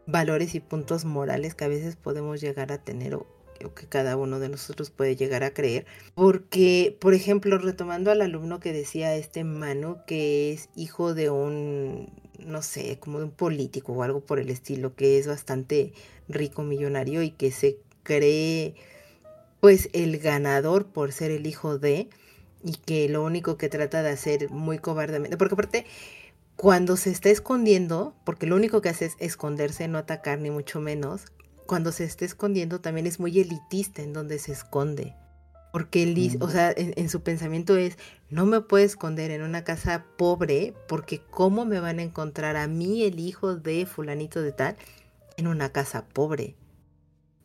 valores y puntos morales que a veces podemos llegar a tener o, que cada uno de nosotros puede llegar a creer. Porque, por ejemplo, retomando al alumno que decía este Manu, que es hijo de un, no sé, como de un político o algo por el estilo, que es bastante rico, millonario y que se cree pues el ganador por ser el hijo de y que lo único que trata de hacer muy cobardemente, porque aparte cuando se está escondiendo, porque lo único que hace es esconderse, no atacar ni mucho menos, cuando se está escondiendo también es muy elitista en donde se esconde. Porque él dice, o sea, en, su pensamiento es, no me puedo esconder en una casa pobre porque cómo me van a encontrar a mí, el hijo de fulanito de tal, en una casa pobre.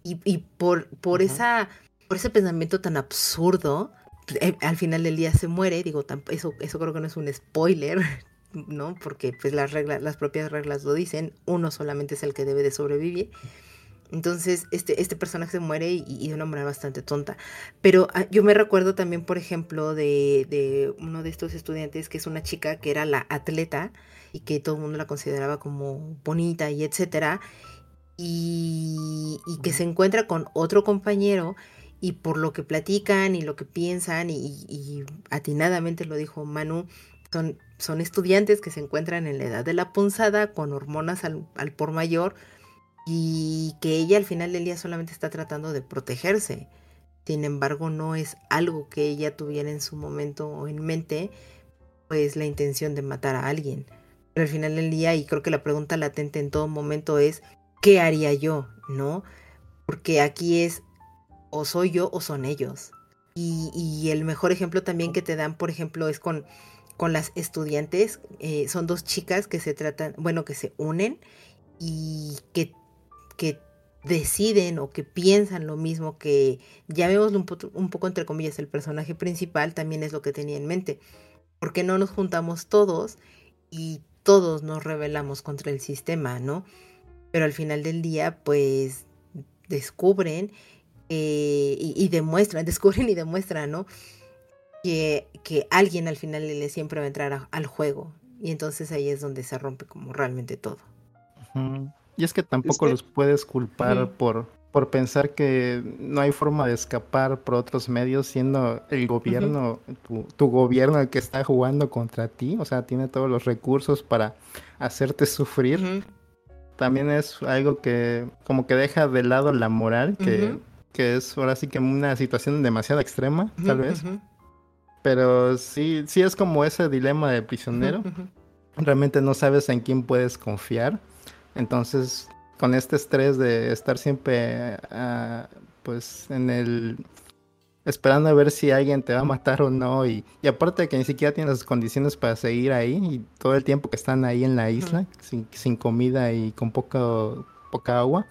Y, y por, por, esa, por ese pensamiento tan absurdo, eh, al final del día se muere, digo, eso, eso creo que no es un spoiler, *laughs* ¿no? Porque pues las reglas, las propias reglas lo dicen, uno solamente es el que debe de sobrevivir. Entonces, este, este personaje se muere y, de una manera bastante tonta. Pero ah, yo me recuerdo también, por ejemplo, de, de, uno de estos estudiantes que es una chica que era la atleta y que todo el mundo la consideraba como bonita y etcétera. Y, y que se encuentra con otro compañero y por lo que platican y lo que piensan y, y atinadamente lo dijo Manu, son, son estudiantes que se encuentran en la edad de la punzada con hormonas al, al por mayor y que ella al final del día solamente está tratando de protegerse. Sin embargo, no es algo que ella tuviera en su momento o en mente, pues la intención de matar a alguien. Pero al final del día, y creo que la pregunta latente en todo momento es, ¿qué haría yo? ¿No? Porque aquí es, o soy yo o son ellos. Y, el mejor ejemplo también que te dan, por ejemplo, es con con las estudiantes. Eh, son dos chicas que se tratan, bueno, que se unen y que, que deciden o que piensan lo mismo que llamémoslo un, un poco entre comillas el personaje principal también es lo que tenía en mente. ¿Por qué no nos juntamos todos y todos nos rebelamos contra el sistema, ¿no? Pero al final del día, pues descubren eh, y, demuestran, *laughs* descubren y demuestran, ¿no? Que, que alguien al final le siempre va a entrar al juego. Y entonces ahí es donde se rompe como realmente todo. Y es que tampoco los puedes culpar por, por pensar que no hay forma de escapar por otros medios, siendo el gobierno, tu, gobierno el que está jugando contra ti, o sea, tiene todos los recursos para hacerte sufrir. También es algo que como que deja de lado la moral, que, que es ahora sí que una situación demasiado extrema, tal vez. Pero sí, sí es como ese dilema de prisionero. Realmente no sabes en quién puedes confiar. Entonces con este estrés de estar siempre ah, pues en el esperando a ver si alguien te va a matar o no y, aparte de que ni siquiera tienes las condiciones para seguir ahí y todo el tiempo que están ahí en la isla sin, comida y con poco, poca agua.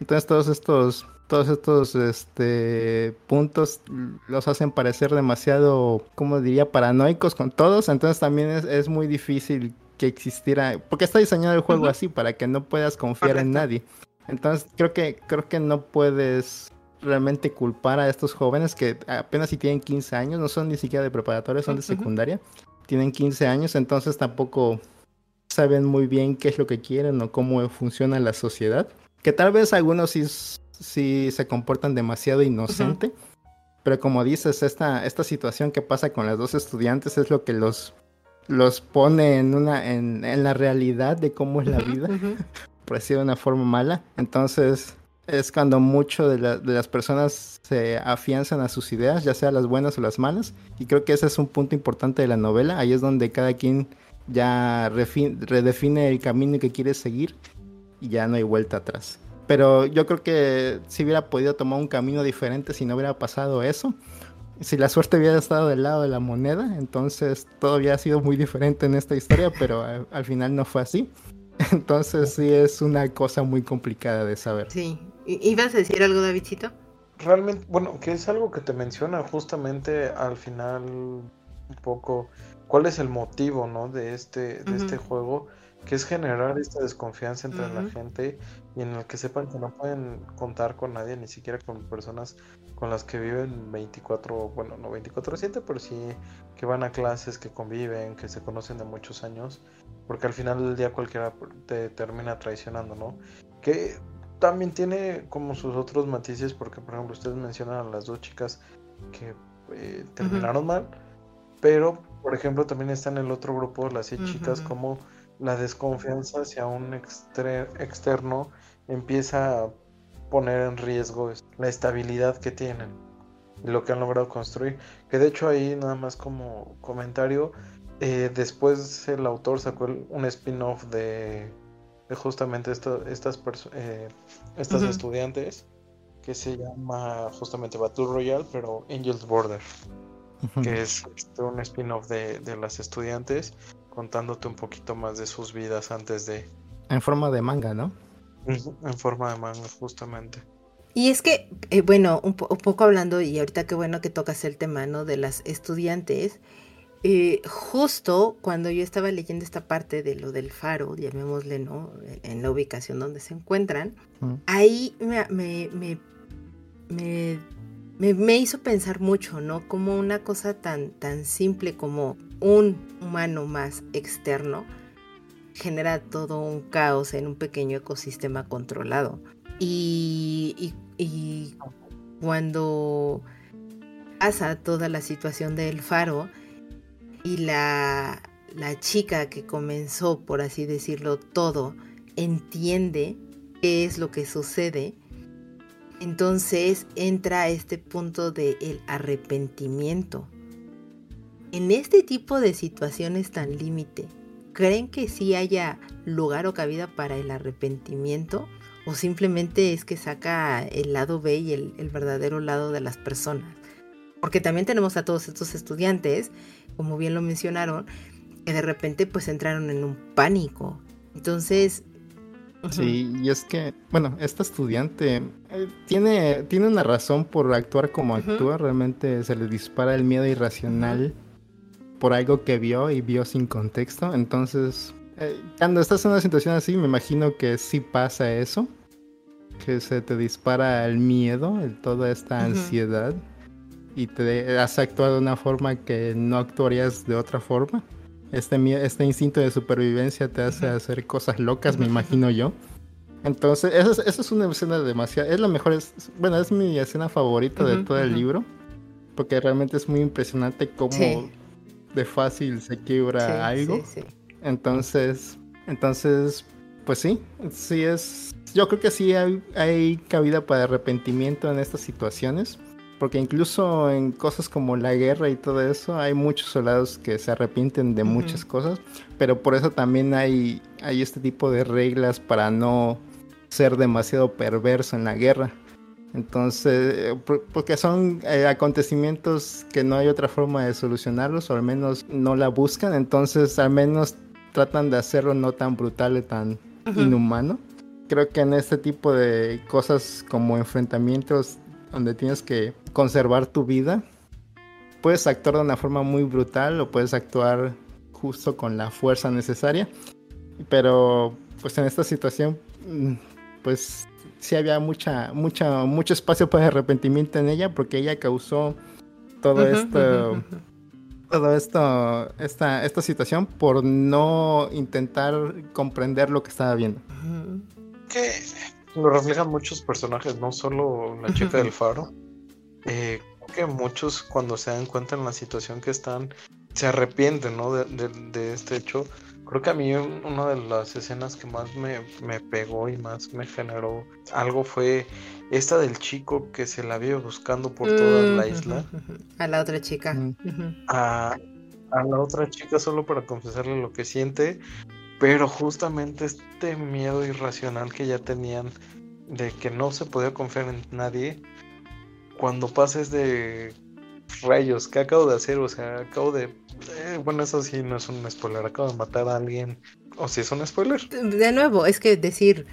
Entonces todos estos todos estos este puntos los hacen parecer demasiado como diría paranoicos con todos. Entonces también es, es muy difícil que existiera, porque está diseñado el juego así para que no puedas confiar en nadie. Entonces creo que creo que no puedes realmente culpar a estos jóvenes que apenas si tienen 15 años, no son ni siquiera de preparatoria, son de secundaria, tienen 15 años, entonces tampoco saben muy bien qué es lo que quieren o cómo funciona la sociedad. Que tal vez algunos sí, sí se comportan demasiado inocente, pero como dices, esta, esta situación que pasa con las dos estudiantes es lo que los los pone en una en, la realidad de cómo es la vida, *laughs* por decir de una forma mala. Entonces es cuando mucho de, las personas se afianzan a sus ideas, ya sea las buenas o las malas. Y creo que ese es un punto importante de la novela. Ahí es donde cada quien ya redefine el camino que quiere seguir y ya no hay vuelta atrás. Pero yo creo que si hubiera podido tomar un camino diferente si no hubiera pasado eso, si la suerte hubiera estado del lado de la moneda, entonces todo había sido muy diferente en esta historia, pero al, final no fue así. *laughs* Entonces sí es una cosa muy complicada de saber. Sí. ¿Ibas a decir algo, Davidcito? Realmente, bueno, que es algo que te menciona justamente al final un poco cuál es el motivo, ¿no? De este, de este juego que es generar esta desconfianza entre la gente y en el que sepan que no pueden contar con nadie, ni siquiera con personas con las que viven 24, bueno, no 24/7, pero sí que van a clases, que conviven, que se conocen de muchos años, porque al final del día cualquiera te termina traicionando, ¿no? Que también tiene como sus otros matices, porque por ejemplo ustedes mencionan a las dos chicas que eh, terminaron mal, pero por ejemplo también está en el otro grupo las seis chicas como la desconfianza hacia un externo empieza a poner en riesgo la estabilidad que tienen y lo que han logrado construir. Que de hecho ahí nada más como comentario, eh, después el autor sacó un spin-off de, justamente estas, eh, estas estudiantes que se llama justamente Battle Royale, pero Angels Border, que es este, un spin-off de, de las estudiantes contándote un poquito más de sus vidas antes de... En forma de manga, ¿no? En forma de manga, justamente. Y es que, eh, bueno, un, poco hablando, y ahorita qué bueno que tocas el tema, ¿no? De las estudiantes, eh, justo cuando yo estaba leyendo esta parte de lo del faro, llamémosle, ¿no? En la ubicación donde se encuentran, ahí me, me, me, me, hizo pensar mucho, ¿no? Como una cosa tan, tan simple como un humano más externo genera todo un caos en un pequeño ecosistema controlado. Y, cuando pasa toda la situación del faro y la, la chica que comenzó, por así decirlo, todo, entiende qué es lo que sucede, entonces entra este punto del el arrepentimiento en este tipo de situaciones tan límite, ¿creen que sí haya lugar o cabida para el arrepentimiento? ¿O simplemente es que saca el lado B y el, verdadero lado de las personas? Porque también tenemos a todos estos estudiantes como bien lo mencionaron, que de repente pues entraron en un pánico. Entonces... Sí, y es que, bueno, esta estudiante eh, tiene, tiene una razón por actuar como actúa, realmente se le dispara el miedo irracional por algo que vio y vio sin contexto, entonces eh, cuando estás en una situación así, me imagino que sí pasa eso, que se te dispara el miedo, toda esta ansiedad y te has actuado de una forma que no actuarías de otra forma. Este, este instinto de supervivencia te hace hacer cosas locas, me imagino yo. Entonces, eso es, una escena demasiado... Es la mejor... bueno, es mi escena favorita de todo el libro. Porque realmente es muy impresionante cómo de fácil se quiebra algo. Entonces, entonces, pues sí, sí es... Yo creo que sí hay, hay cabida para arrepentimiento en estas situaciones. Porque incluso en cosas como la guerra y todo eso, hay muchos soldados que se arrepienten de muchas cosas, pero por eso también hay, hay este tipo de reglas para no ser demasiado perverso en la guerra. Entonces, porque son eh, acontecimientos que no hay otra forma de solucionarlos, o al menos no la buscan, entonces al menos tratan de hacerlo no tan brutal y tan inhumano. Creo que en este tipo de cosas como enfrentamientos donde tienes que conservar tu vida. Puedes actuar de una forma muy brutal o puedes actuar justo con la fuerza necesaria. Pero pues en esta situación mm, pues sí había mucha, mucha, mucho espacio para arrepentimiento en ella porque ella causó todo esto, todo esto, esta, esta situación por no intentar comprender lo que estaba viendo. Que lo reflejan muchos personajes, no solo la chica del faro. Eh, creo que muchos cuando se dan cuenta en la situación que están, se arrepienten ¿no? de, este hecho. Creo que a mí una de las escenas que más me, pegó y más me generó algo fue esta del chico que se la vio buscando por toda la isla. A la otra chica. A, a la otra chica solo para confesarle lo que siente pero justamente este miedo irracional que ya tenían de que no se podía confiar en nadie, cuando pases de rayos, ¿qué acabo de hacer? O sea, acabo de... Eh, bueno, eso sí no es un spoiler, acabo de matar a alguien. ¿O si es un spoiler? De nuevo, es que decir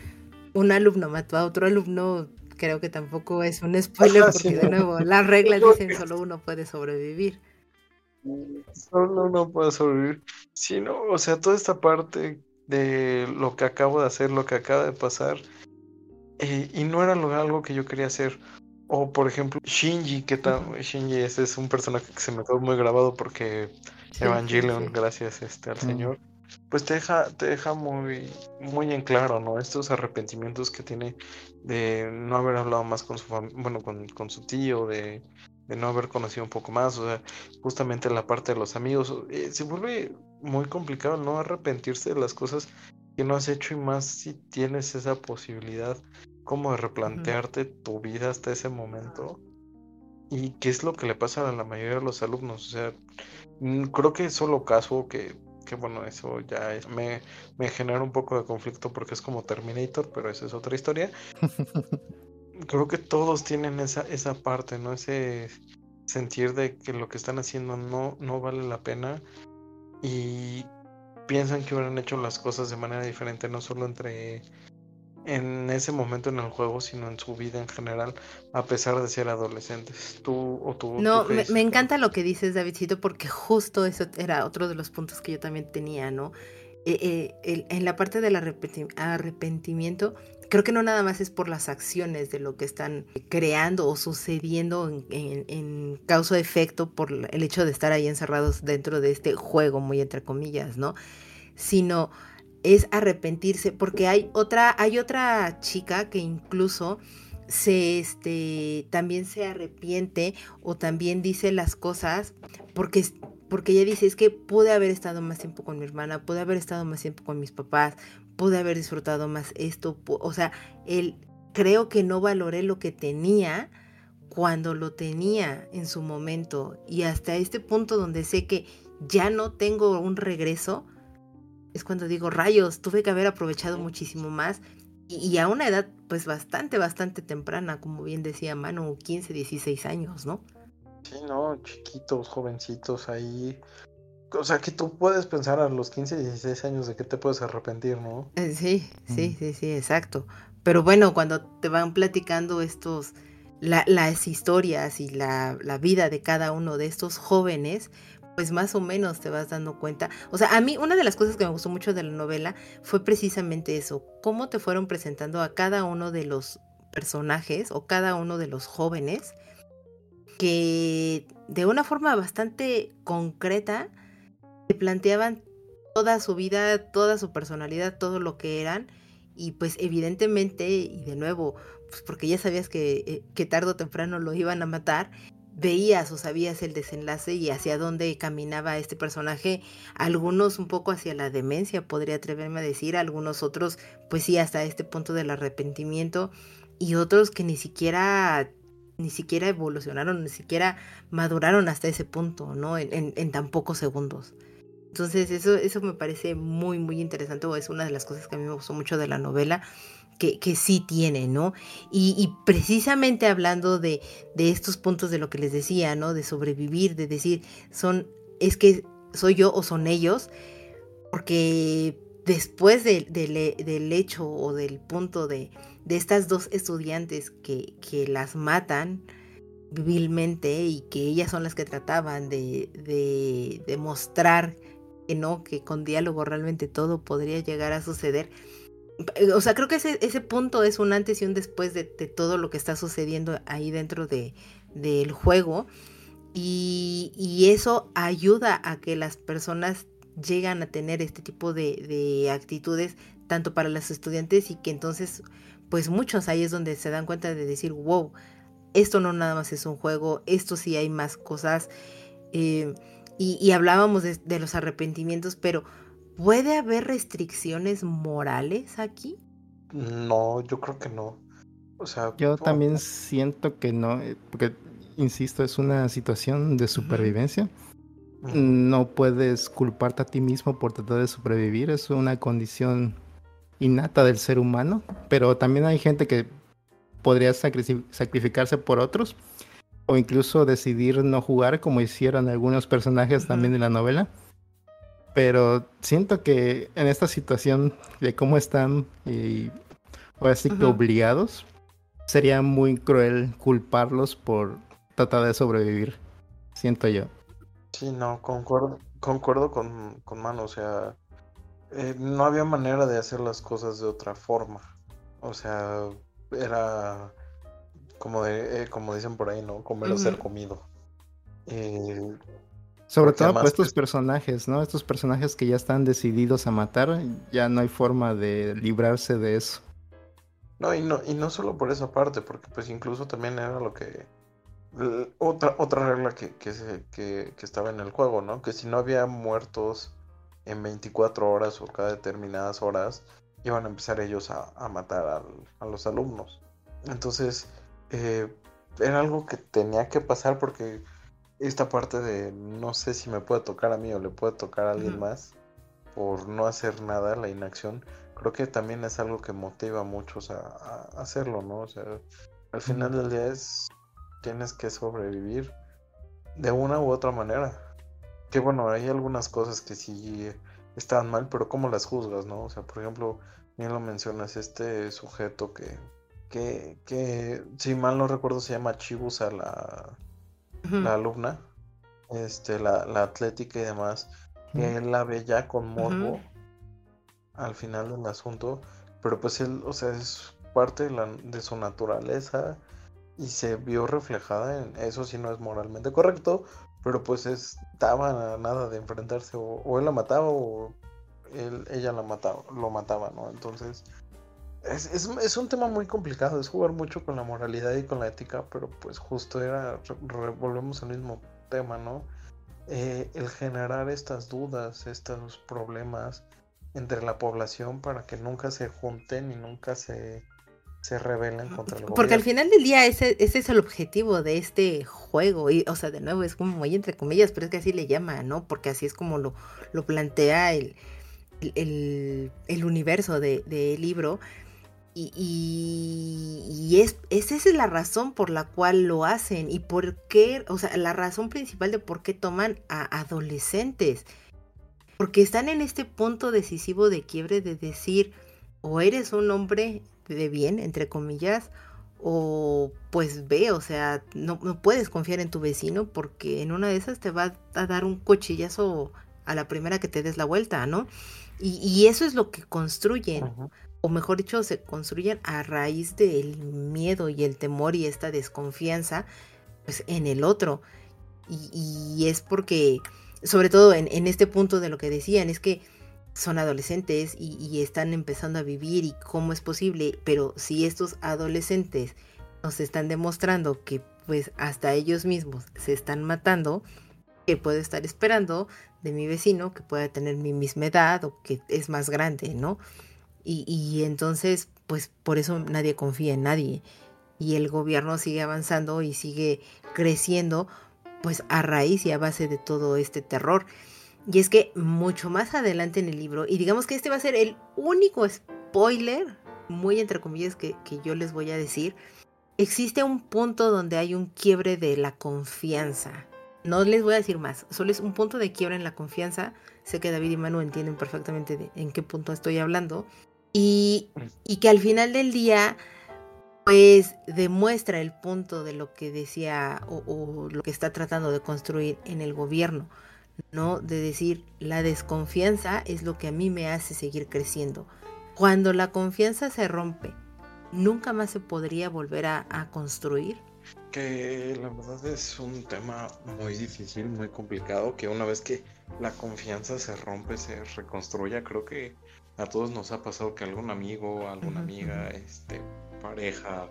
un alumno mató a otro alumno creo que tampoco es un spoiler porque de nuevo las reglas dicen solo uno puede sobrevivir. Solo no puedo sobrevivir. Sí, no, o sea, toda esta parte de lo que acabo de hacer, lo que acaba de pasar, eh, y no era algo que yo quería hacer. O por ejemplo, Shinji, que tal, Shinji ese es un personaje que se me quedó muy grabado porque Evangelion, gracias este, al Señor, pues te deja, te deja muy, muy en claro, ¿no? Estos arrepentimientos que tiene de no haber hablado más con su bueno, con, con su tío, de de no haber conocido un poco más, o sea, justamente la parte de los amigos, eh, se vuelve muy complicado no arrepentirse de las cosas que no has hecho y más si tienes esa posibilidad como de replantearte tu vida hasta ese momento y qué es lo que le pasa a la mayoría de los alumnos, o sea, mm, creo que es solo caso que, que bueno, eso ya me, me genera un poco de conflicto porque es como Terminator, pero esa es otra historia. *laughs* creo que todos tienen esa, esa parte, ¿no? Ese sentir de que lo que están haciendo no, no vale la pena y piensan que hubieran hecho las cosas de manera diferente, no solo entre en ese momento en el juego, sino en su vida en general, a pesar de ser adolescentes. ¿Tú o tú? No, me, encanta lo que dices, Davidcito, porque justo eso era otro de los puntos que yo también tenía, ¿no? Eh, eh, en la parte del arrepentimiento, creo que no nada más es por las acciones de lo que están creando o sucediendo en, causa-efecto por el hecho de estar ahí encerrados dentro de este juego, muy entre comillas, ¿no? Sino es arrepentirse, porque hay otra, hay otra chica que incluso se este también se arrepiente o también dice las cosas porque porque ella dice es que pude haber estado más tiempo con mi hermana, pude haber estado más tiempo con mis papás, pude haber disfrutado más esto, o sea, él creo que no valoré lo que tenía cuando lo tenía en su momento y hasta este punto donde sé que ya no tengo un regreso, es cuando digo, rayos, tuve que haber aprovechado muchísimo más y, a una edad pues bastante, bastante temprana, como bien decía Manu, 15, 16 años, ¿no? Sí, no, chiquitos, jovencitos ahí. O sea, que tú puedes pensar a los 15, 16 años de que te puedes arrepentir, ¿no? Eh, sí, sí, sí, sí, exacto. Pero bueno, cuando te van platicando estos, las historias y la, la, vida de cada uno de estos jóvenes, pues más o menos te vas dando cuenta. O sea, a mí una de las cosas que me gustó mucho de la novela fue precisamente eso, cómo te fueron presentando a cada uno de los personajes o cada uno de los jóvenes que de una forma bastante concreta te planteaban toda su vida, toda su personalidad, todo lo que eran y pues evidentemente y de nuevo pues porque ya sabías que, eh, que tarde o temprano lo iban a matar veías o sabías el desenlace y hacia dónde caminaba este personaje, algunos un poco hacia la demencia, podría atreverme a decir, algunos otros pues sí hasta este punto del arrepentimiento y otros que ni siquiera ni siquiera evolucionaron, ni siquiera maduraron hasta ese punto, ¿no? En, en tan pocos segundos. Entonces eso, eso me parece muy, muy interesante, o es una de las cosas que a mí me gustó mucho de la novela, que, sí tiene, ¿no? Y, precisamente hablando de, estos puntos de lo que les decía, ¿no? De sobrevivir, de decir, son, es que soy yo o son ellos, porque después del hecho o del punto de, estas dos estudiantes que, que, las matan vilmente y que ellas son las que trataban de, de demostrar que no, que con diálogo realmente todo podría llegar a suceder, o sea, creo que ese, ese punto es un antes y un después de, todo lo que está sucediendo ahí dentro de, del juego. Y, eso ayuda a que las personas llegan a tener este tipo de, de, actitudes tanto para los estudiantes y que entonces pues muchos ahí es donde se dan cuenta de decir wow esto no nada más es un juego esto sí hay más cosas eh, y, hablábamos de, de, los arrepentimientos pero ¿Puede haber restricciones morales aquí? No, yo creo que no. O sea, yo también siento que no, eh, porque insisto, es una situación de supervivencia. No puedes culparte a ti mismo por tratar de sobrevivir, es una condición innata del ser humano, pero también hay gente que podría sacrificarse por otros o incluso decidir no jugar como hicieron algunos personajes también en la novela pero siento que en esta situación de cómo están y ahora sí que obligados, sería muy cruel culparlos por tratar de sobrevivir. Siento yo. Sí, no, concuerdo, concuerdo con, con Mano, o sea, eh, no había manera de hacer las cosas de otra forma. O sea, era como de, eh, como dicen por ahí, ¿no? Comer o ser comido. Eh, sobre todo por estos personajes, ¿no? Estos personajes que ya están decididos a matar, ya no hay forma de librarse de eso. No, y no, y no solo por esa parte, porque pues incluso también era lo que... Otra, otra regla que, que, que, que estaba en el juego, ¿no? Que si no había muertos en 24 horas o cada determinadas horas, iban a empezar ellos a, matar a los alumnos. Entonces, eh, era algo que tenía que pasar porque esta parte de no sé si me puede tocar a mí o le puede tocar a alguien más por no hacer nada, la inacción, creo que también es algo que motiva a muchos a, hacerlo, ¿no? O sea, al final del día es, tienes que sobrevivir de una u otra manera. Que bueno, hay algunas cosas que sí están mal, pero ¿cómo las juzgas, no? O sea, por ejemplo, bien lo mencionas, este sujeto que, que, que si mal no recuerdo se llama Chibusa la la alumna, este, la, la, atlética y demás, que él la ve ya con morbo al final del asunto, pero pues él, o sea, es parte de, la, de su naturaleza y se vio reflejada en eso si no es moralmente correcto, pero pues estaba nada de enfrentarse o, él la mataba o él, ella la mataba, lo mataba, ¿no? Entonces, es, es, un tema muy complicado, es jugar mucho con la moralidad y con la ética, pero pues justo era, volvemos al mismo tema, ¿no? Eh, el generar estas dudas, estos problemas entre la población para que nunca se junten y nunca se, se rebelen contra el gobierno. Porque al final del día ese, ese es el objetivo de este juego, y, o sea, de nuevo es como muy entre comillas, pero es que así le llama, ¿no? Porque así es como lo, lo plantea el, el, el universo del de, libro Y, es, esa es la razón por la cual lo hacen y por qué, o sea, la razón principal de por qué toman a adolescentes. Porque están en este punto decisivo de quiebre de decir, o eres un hombre de bien, entre comillas, o pues ve, o sea, no, no, puedes confiar en tu vecino porque en una de esas te va a dar un cuchillazo a la primera que te des la vuelta, ¿no? Y, eso es lo que construyen, o mejor dicho, se construyen a raíz del miedo y el temor y esta desconfianza pues, en el otro. Y, es porque, sobre todo en, este punto de lo que decían, es que son adolescentes y, y están empezando a vivir y cómo es posible, pero si estos adolescentes nos están demostrando que pues hasta ellos mismos se están matando, que puedo estar esperando de mi vecino que pueda tener mi misma edad o que es más grande, ¿no? Y, entonces, pues por eso nadie confía en nadie. Y el gobierno sigue avanzando y sigue creciendo, pues a raíz y a base de todo este terror. Y es que mucho más adelante en el libro, y digamos que este va a ser el único spoiler, muy entre comillas, que, que yo les voy a decir, existe un punto donde hay un quiebre de la confianza no les voy a decir más, solo es un punto de quiebra en la confianza. Sé que David y Manu entienden perfectamente en qué punto estoy hablando. Y, y que al final del día, pues demuestra el punto de lo que decía o, o, lo que está tratando de construir en el gobierno, ¿no? De decir, la desconfianza es lo que a mí me hace seguir creciendo. Cuando la confianza se rompe, nunca más se podría volver a, a construir que la verdad es un tema muy difícil, muy complicado, que una vez que la confianza se rompe, se reconstruya, creo que a todos nos ha pasado que algún amigo, alguna amiga, este, pareja,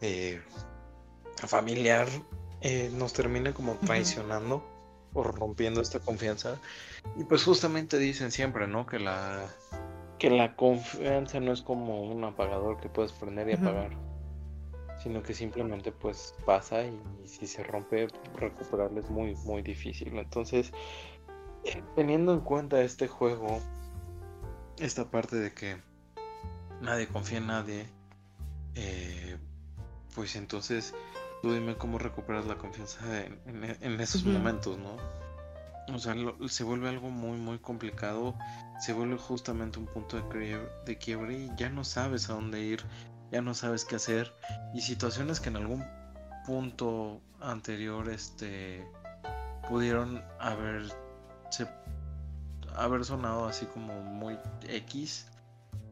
eh, familiar, eh, nos termine como traicionando o rompiendo esta confianza. Y pues justamente dicen siempre, ¿no? Que la, que la confianza no es como un apagador que puedes prender y apagar sino que simplemente pues pasa y, si se rompe recuperarlo es muy muy difícil entonces eh, teniendo en cuenta este juego esta parte de que nadie confía en nadie eh, pues entonces tú dime cómo recuperas la confianza en, esos momentos no o sea, se vuelve algo muy, muy complicado. Se vuelve justamente un punto de, de quiebre y ya no sabes a dónde ir ya no sabes qué hacer y situaciones que en algún punto anterior este pudieron haber haber sonado así como muy X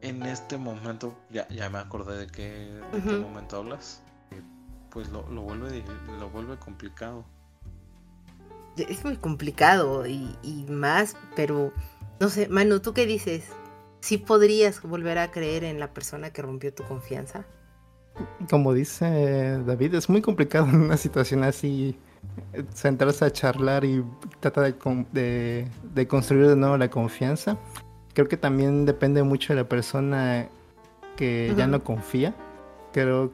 en este momento ya, ya me acordé de qué, de qué momento hablas. Pues lo, lo vuelve lo vuelve complicado. Es muy complicado y, y más pero no sé Manu tú qué dices ¿sí podrías volver a creer en la persona que rompió tu confianza? Como dice David, es muy complicado en una situación así sentarse a charlar y tratar de, de, construir de nuevo la confianza. Creo que también depende mucho de la persona que ya no confía. Creo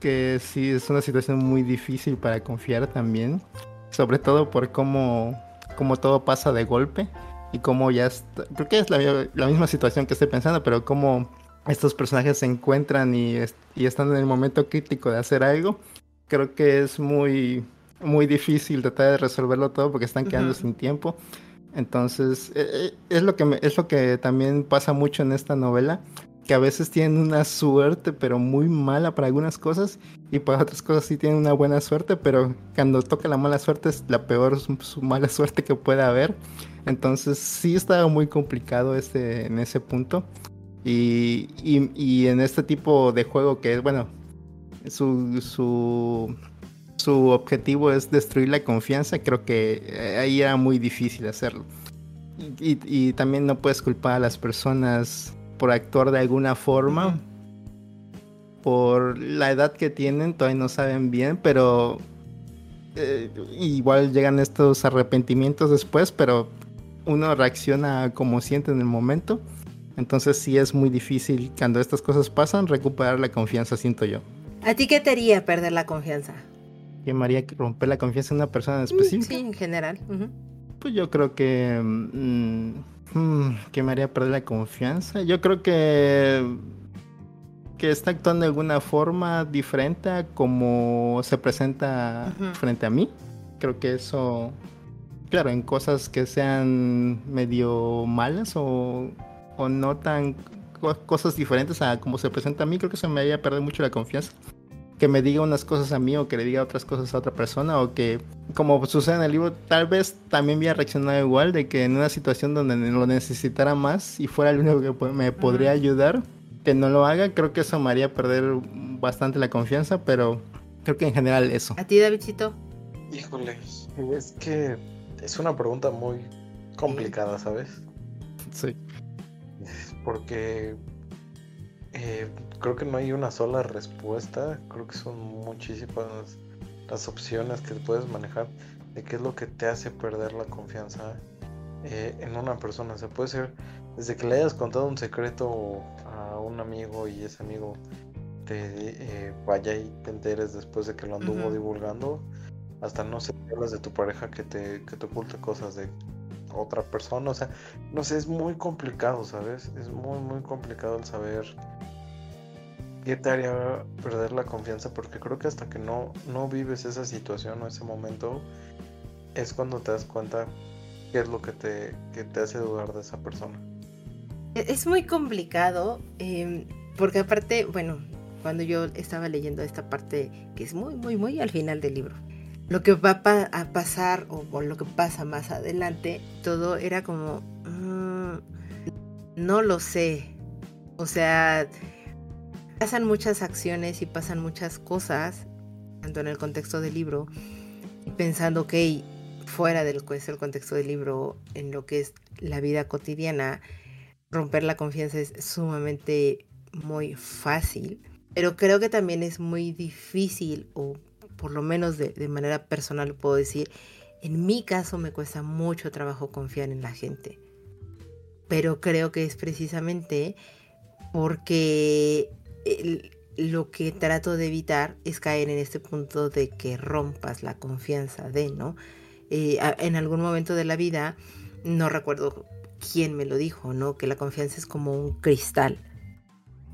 que sí es una situación muy difícil para confiar también, sobre todo por cómo, cómo todo pasa de golpe y cómo ya está, creo que es la, misma situación que estoy pensando, pero cómo estos personajes se encuentran y, y, están en el momento crítico de hacer algo, creo que es muy, muy difícil tratar de resolverlo todo porque están quedando sin tiempo. Entonces, e, e, es lo, que es lo que también pasa mucho en esta novela, que a veces tienen una suerte, pero muy mala para algunas cosas, y para otras cosas sí tienen una buena suerte, pero cuando toca la mala suerte es la peor su mala *laughs* suerte que puede haber. Entonces sí estaba muy complicado este, en ese punto. Y, y, en este tipo de juego que es, bueno, su, su, su objetivo es destruir la confianza, creo que eh, ahí era muy difícil hacerlo. Y, y, también no puedes culpar a las personas por actuar de alguna forma. Por la edad que tienen, todavía no saben bien, pero eh, igual llegan estos arrepentimientos después, pero uno reacciona como siente en el momento. Entonces sí es muy difícil cuando estas cosas pasan recuperar la confianza, siento yo. ¿A ti qué te haría perder la confianza? ¿Qué me haría romper la confianza en una persona en específico? Sí, en general. Pues yo creo que... Mm, mm, ¿Qué me haría perder la confianza? Yo creo que... que está actuando de alguna forma diferente a como se presenta frente a mí. Creo que eso, claro, en cosas que sean medio malas o, o no tan cosas diferentes a como se presenta a mí, creo que se me haya perdido mucho la confianza. Que me diga unas cosas a mí o que le diga otras cosas a otra persona o que, como sucede en el libro, tal vez también había reaccionado igual de que en una situación donde lo necesitara más y fuera el único que me podría ayudar, que no lo haga, creo que eso me haría perder bastante la confianza, pero creo que en general eso. ¿A ti, Davidcito? Híjole, es que es una pregunta muy complicada, ¿sabes? Sí porque eh, creo que no hay una sola respuesta, creo que son muchísimas las opciones que puedes manejar de qué es lo que te hace perder la confianza eh, en una persona. se puede ser desde que le hayas contado un secreto a un amigo y ese amigo te eh, vaya y te enteres después de que lo anduvo divulgando, hasta no sé, hablas de tu pareja que te, que te oculte cosas de otra persona, o sea, no sé, es muy complicado, ¿sabes? Es muy, muy complicado el saber qué te haría perder la confianza, porque creo que hasta que no, no vives esa situación o ese momento, es cuando te das cuenta qué es lo que te, te hace dudar de esa persona. E, es muy complicado, em, porque aparte, bueno, cuando yo estaba leyendo esta parte que es muy, muy, muy al final del libro, lo que va a pasar o, lo que pasa más adelante, todo era como, mm, no lo sé. O sea, pasan muchas acciones y pasan muchas cosas, tanto en el contexto del libro, pensando que fuera del el contexto del libro, en lo que es la vida cotidiana, romper la confianza es sumamente muy fácil, pero creo que también es muy difícil o por lo menos de, manera personal puedo decir, en mi caso me cuesta mucho trabajo confiar en la gente. Pero creo que es precisamente porque lo que trato de evitar es caer en este punto de que rompas la confianza de, ¿no? Eh, en algún momento de la vida, no recuerdo quién me lo dijo, ¿no? Que la confianza es como un cristal.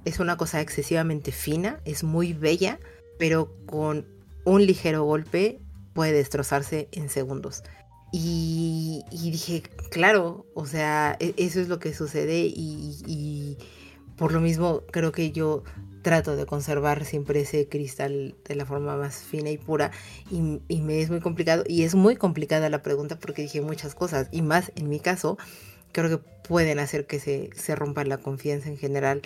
Es una cosa excesivamente fina, es muy bella, pero con un ligero golpe puede destrozarse en segundos. Y, dije, claro, o sea, e, eso es lo que sucede y, por lo mismo creo que yo trato de conservar siempre ese cristal de la forma más fina y pura y, me es muy complicado y es muy complicada la pregunta porque dije muchas cosas y más en mi caso creo que pueden hacer que se, se rompa la confianza en general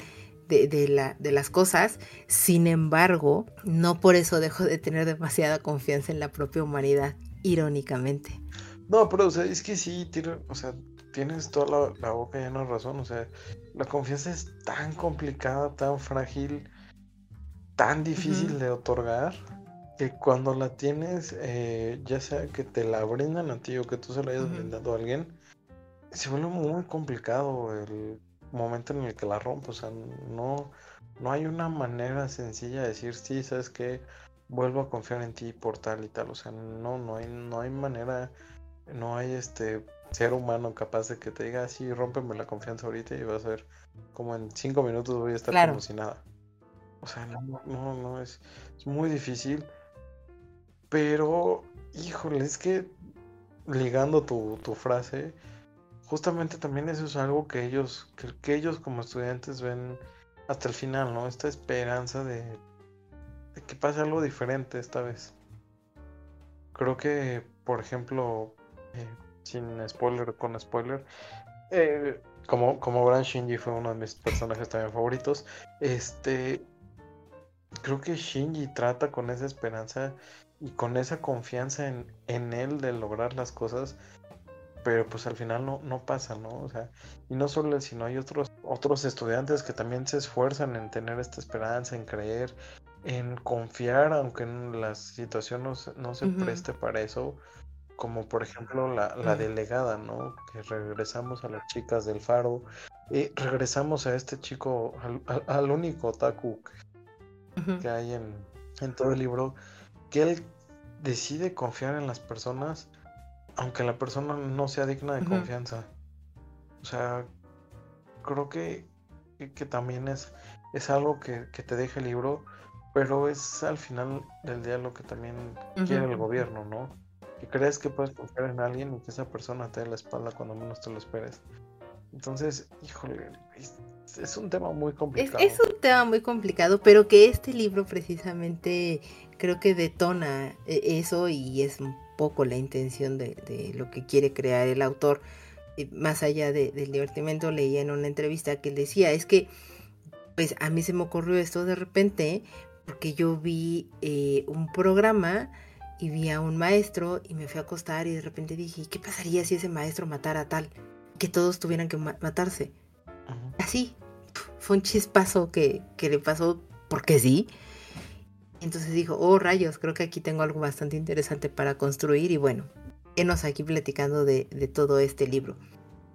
de, la, de las cosas. Sin embargo, no por eso dejo de tener demasiada confianza en la propia humanidad, irónicamente. No, pero o sea, es que sí, o sea, tienes toda la, boca llena de razón. O sea, la confianza es tan complicada, tan frágil, tan difícil de otorgar que cuando la tienes, eh, ya sea que te la brindan a ti o que tú se la hayas brindado a alguien, se vuelve muy complicado el momento en el que la rompo. O sea, no, no hay una manera sencilla de decir, sí, sabes que vuelvo a confiar en ti por tal y tal. O sea, no, no hay, no hay manera, no hay este ser humano capaz de que te diga, sí, rómpeme la confianza ahorita y vas a ver como en cinco minutos voy a estar como si nada. O sea, no, no, no, es, es muy difícil. Pero, híjole, es que ligando tu, tu frase, justamente también eso es algo que ellos, que, ellos como estudiantes ven hasta el final, ¿no? Esta esperanza de, que pase algo diferente esta vez. Creo que, por ejemplo, eh, sin spoiler, con spoiler, eh, como, como Bran Shinji fue uno de mis personajes también favoritos, este, creo que Shinji trata con esa esperanza y con esa confianza en, en él de lograr las cosas pero pues al final no, no pasa, ¿no? O sea, y no solo él, sino hay otros, otros estudiantes que también se esfuerzan en tener esta esperanza, en creer, en confiar, aunque la situación no, no se preste para eso, como por ejemplo la, la delegada, ¿no? Que regresamos a las chicas del faro, y regresamos a este chico, al, único otaku que, hay en, en todo el libro, que él decide confiar en las personas aunque la persona no sea digna de confianza. O sea, creo que, que, también es, es algo que, te deja el libro, pero es al final del día lo que también quiere el gobierno, ¿no? Que crees que puedes confiar en alguien y que esa persona te dé la espalda cuando menos te lo esperes. Entonces, híjole, es, un tema muy complicado. Es, un tema muy complicado, pero que este libro precisamente creo que detona eh, eso y es un poco la intención de, lo que quiere crear el autor. Más allá del divertimento, leía en una entrevista que él decía, es que pues a mí se me ocurrió esto de repente porque yo vi eh, un programa y vi a un maestro y me fui a acostar y de repente dije, ¿qué pasaría si ese maestro matara a tal? Que todos tuvieran que matarse. Así, fue un chispazo que, que le pasó porque sí. Entonces dijo, oh rayos, creo que aquí tengo algo bastante interesante para construir y bueno, enos aquí platicando de, todo este libro.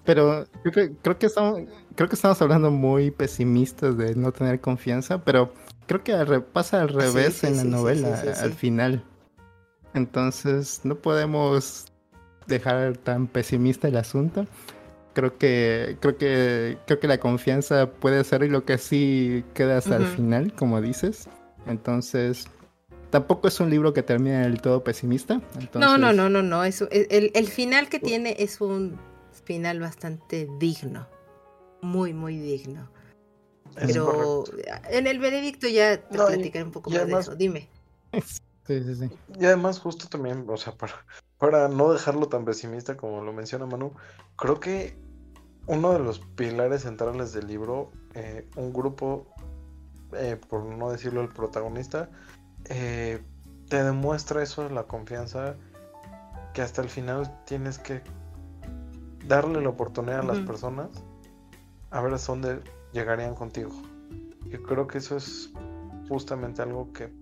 Pero creo que, creo que, estamos, creo que estamos hablando muy pesimistas de no tener confianza, pero creo que pasa al revés en la novela, al final. Entonces no podemos dejar tan pesimista el asunto. Creo que, creo que, creo que la confianza puede ser lo que sí queda hasta el final, como dices. Entonces, tampoco es un libro que termine del todo pesimista. No, no, no, no, no. Es, el, el final que tiene es un final bastante digno. Muy, muy digno. Pero en el veredicto ya te platicaré un poco más de eso. Dime. *laughs* Sí, sí, sí. Y además, justo también, o sea, para, para no dejarlo tan pesimista como lo menciona Manu, creo que uno de los pilares centrales del libro, eh, un grupo eh, por no decirlo el protagonista, eh, te demuestra eso, la confianza, que hasta el final tienes que darle la oportunidad a las personas a ver a dónde llegarían contigo. Yo creo que eso es justamente algo que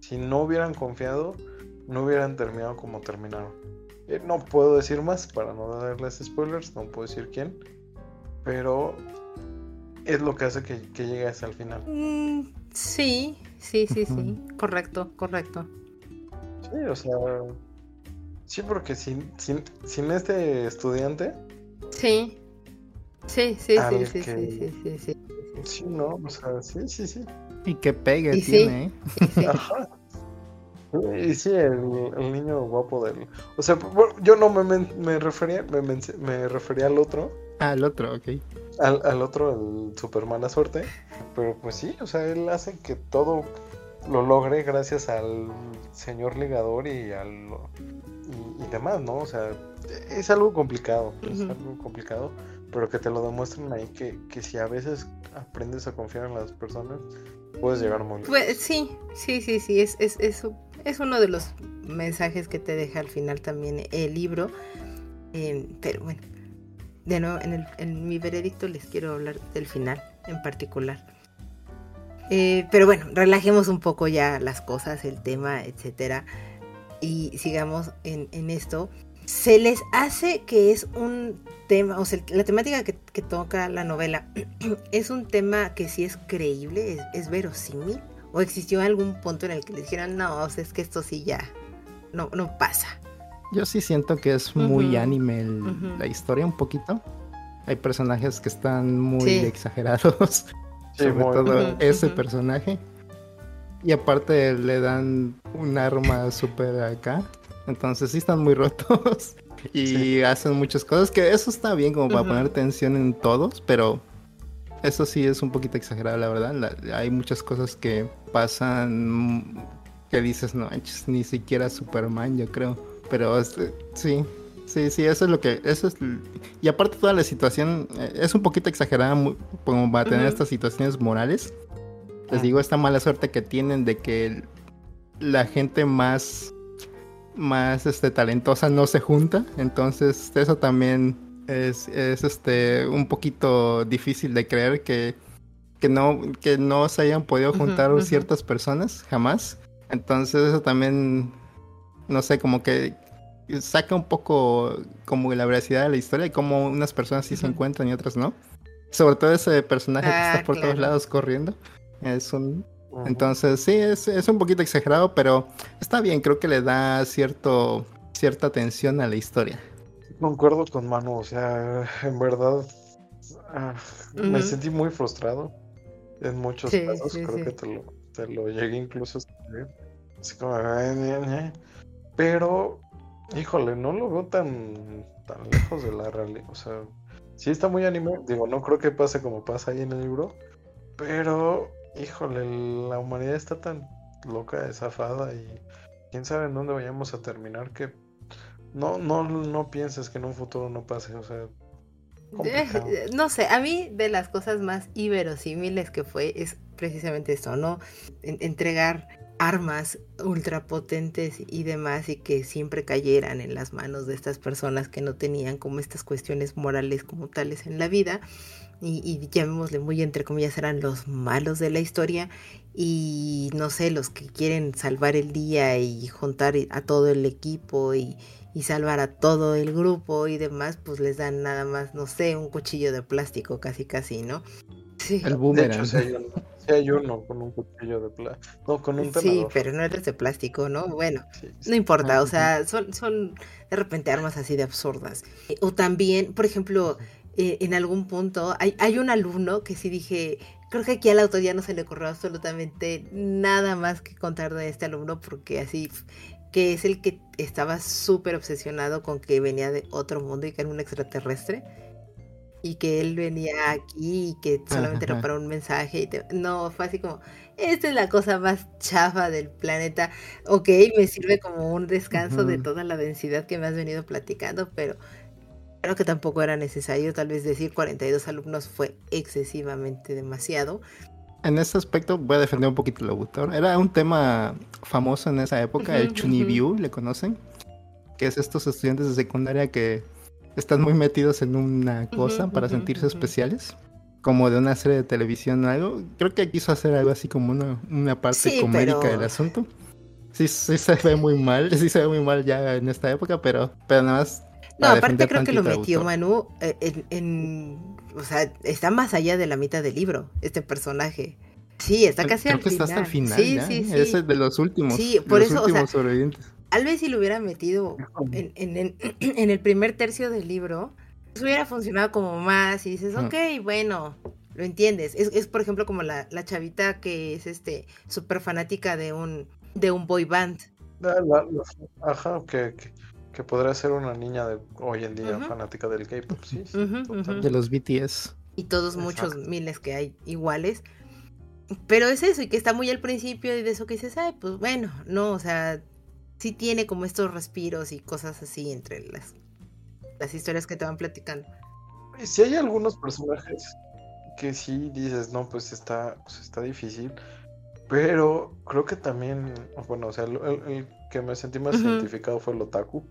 si no hubieran confiado, no hubieran terminado como terminaron. Eh, no puedo decir más para no darles spoilers, no puedo decir quién, pero es lo que hace que, que llegue hasta el final. Mm, sí, sí, sí, sí. Correcto, correcto. Sí, o sea. Sí, porque sin, sin, sin este estudiante. Sí. Sí, sí, sí, sí, sí, sí, sí, sí. no, o sea, sí, sí, sí. Y que pegue tiene, ¿eh? Sí. Ajá. Y sí, el, el, niño guapo del. O sea, yo no me, me, refería, me, me refería al otro. Ah, al otro, ok al, otro, el super mala suerte. Pero pues sí, o sea, él hace que todo lo logre gracias al señor ligador y al y, demás, ¿no? O sea, es algo complicado, es algo complicado, pero que te lo demuestren ahí que, que si a veces aprendes a confiar en las personas, puedes llegar muy. Pues, sí, sí, sí, sí, es, es, es, es, uno de los mensajes que te deja al final también el libro. Eh, pero bueno, de nuevo, en, el, en mi veredicto les quiero hablar del final en particular. Eh, pero bueno, relajemos un poco ya las cosas, el tema, etcétera, y sigamos en, en esto. Se les hace que es un tema, o sea, la temática que, que toca la novela *clears throat* es un tema que sí es creíble, es, es, verosímil, o existió algún punto en el que les dijeran, no, o sea, es que esto sí ya no, no pasa. Yo sí siento que es muy anime la historia un poquito. Hay personajes que están muy exagerados. *laughs* sobre todo ese personaje. Y aparte le dan un arma súper acá. Entonces sí están muy rotos. *laughs* y hacen muchas cosas. Que eso está bien como para poner tensión en todos. Pero eso sí es un poquito exagerado, la verdad. hay muchas cosas que pasan que dices, no, ni siquiera Superman, yo creo. Pero este, sí, sí, sí, eso es lo que. Eso es, y aparte, toda la situación eh, es un poquito exagerada como para tener estas situaciones morales. Les digo, esta mala suerte que tienen de que la gente más más este talentosa no se junta entonces eso también es, es este un poquito difícil de creer que, que no que no se hayan podido juntar ciertas personas jamás entonces eso también no sé, como que saca un poco como la veracidad de la historia y como unas personas sí se encuentran y otras no. Sobre todo ese personaje que está ah, por todos lados corriendo. Es un... Entonces sí, es, es, un poquito exagerado, pero está bien, creo que le da cierto, cierta atención a la historia. Concuerdo con Manu, o sea, en verdad ah, me sentí muy frustrado. En muchos casos creo que te lo, te lo llegué incluso a escribir. Así como, pero, híjole, no lo veo tan, tan lejos de la realidad. O sea, sí está muy anime. Digo, no creo que pase como pasa ahí en el libro. Pero, híjole, la humanidad está tan loca, desafada y quién sabe en dónde vayamos a terminar que no, no, no pienses que en un futuro no pase. O sea, *laughs* no sé, a mí de las cosas más iberosímiles que fue es precisamente esto, ¿no? entregar armas ultrapotentes y demás y que siempre cayeran en las manos de estas personas que no tenían como estas cuestiones morales como tales en la vida y, y llamémosle muy entre comillas eran los malos de la historia y no sé, los que quieren salvar el día y juntar a todo el equipo y, y salvar a todo el grupo y demás, pues les dan nada más, no sé, un cuchillo de plástico casi casi, ¿no? Sí. El boomerang. De hecho, si hay, uno, con un cuchillo de plástico. No, con un tenedor. Sí, pero no eres de plástico, ¿no? Bueno, no importa, o sea, son, son de repente armas así de absurdas. O también, por ejemplo, eh, en algún punto, hay, hay un alumno que sí dije, creo que aquí al autor ya no se le ocurrió absolutamente nada más que contar de este alumno porque así que es el que estaba súper obsesionado con que venía de otro mundo y que era un extraterrestre. Y que él venía aquí y que solamente era para un mensaje. Y No, fue así como, esta es la cosa más chafa del planeta. Ok, me sirve como un descanso de toda la densidad que me has venido platicando, pero creo que tampoco era necesario. Tal vez decir 42 alumnos fue excesivamente demasiado en ese aspecto voy a defender un poquito el autor. Era un tema famoso en esa época, el Chunibyu, ¿le conocen? Que es estos estudiantes de secundaria que están muy metidos en una cosa para sentirse especiales. Como de una serie de televisión o algo. Creo que quiso hacer algo así como una, una parte comédica del asunto. Sí, sí se ve muy mal, sí se ve muy mal ya en esta época, pero, pero nada más. No, aparte creo que lo metió Manu eh, en o sea, está más allá de la mitad del libro, este personaje. Sí, está casi al final. hasta el final. Sí, sí, sí. Es de los últimos. Sí, por eso, o sea, Tal vez si lo hubiera metido en, en, *clears throat* en, el primer tercio del libro, pues hubiera funcionado como más y dices, ok, bueno, lo entiendes. Es, es por ejemplo, como la, la chavita que es este súper fanática de un, de un boy band. ajá, que, que podría ser una niña de hoy en día fanática del K-pop, sí, de los BTS. Y todos muchos miles que hay iguales. Pero es eso, y que está muy al principio y de eso que dices, ay, pues bueno, no, o sea, sí tiene como estos respiros y cosas así entre las, las historias que te van platicando. Si hay algunos personajes que sí dices, no, pues está, pues está difícil, pero creo que también, bueno, o sea, el, que me sentí más identificado fue el otaku.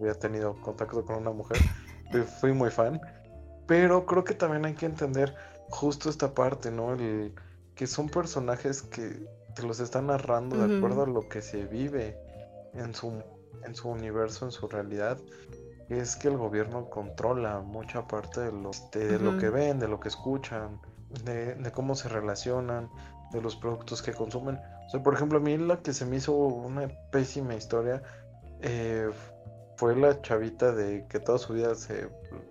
había tenido contacto con una mujer, *laughs* fui muy fan. Pero creo que también hay que entender justo esta parte, ¿no? El, que son personajes que te los están narrando de acuerdo a lo que se vive en su, en su universo, en su realidad. Es que el gobierno controla mucha parte de lo, de, lo que ven, de lo que escuchan, de, de cómo se relacionan de los productos que consumen. O sea, por ejemplo, a mí la que se me hizo una pésima historia eh, fue la chavita de que toda su vida se,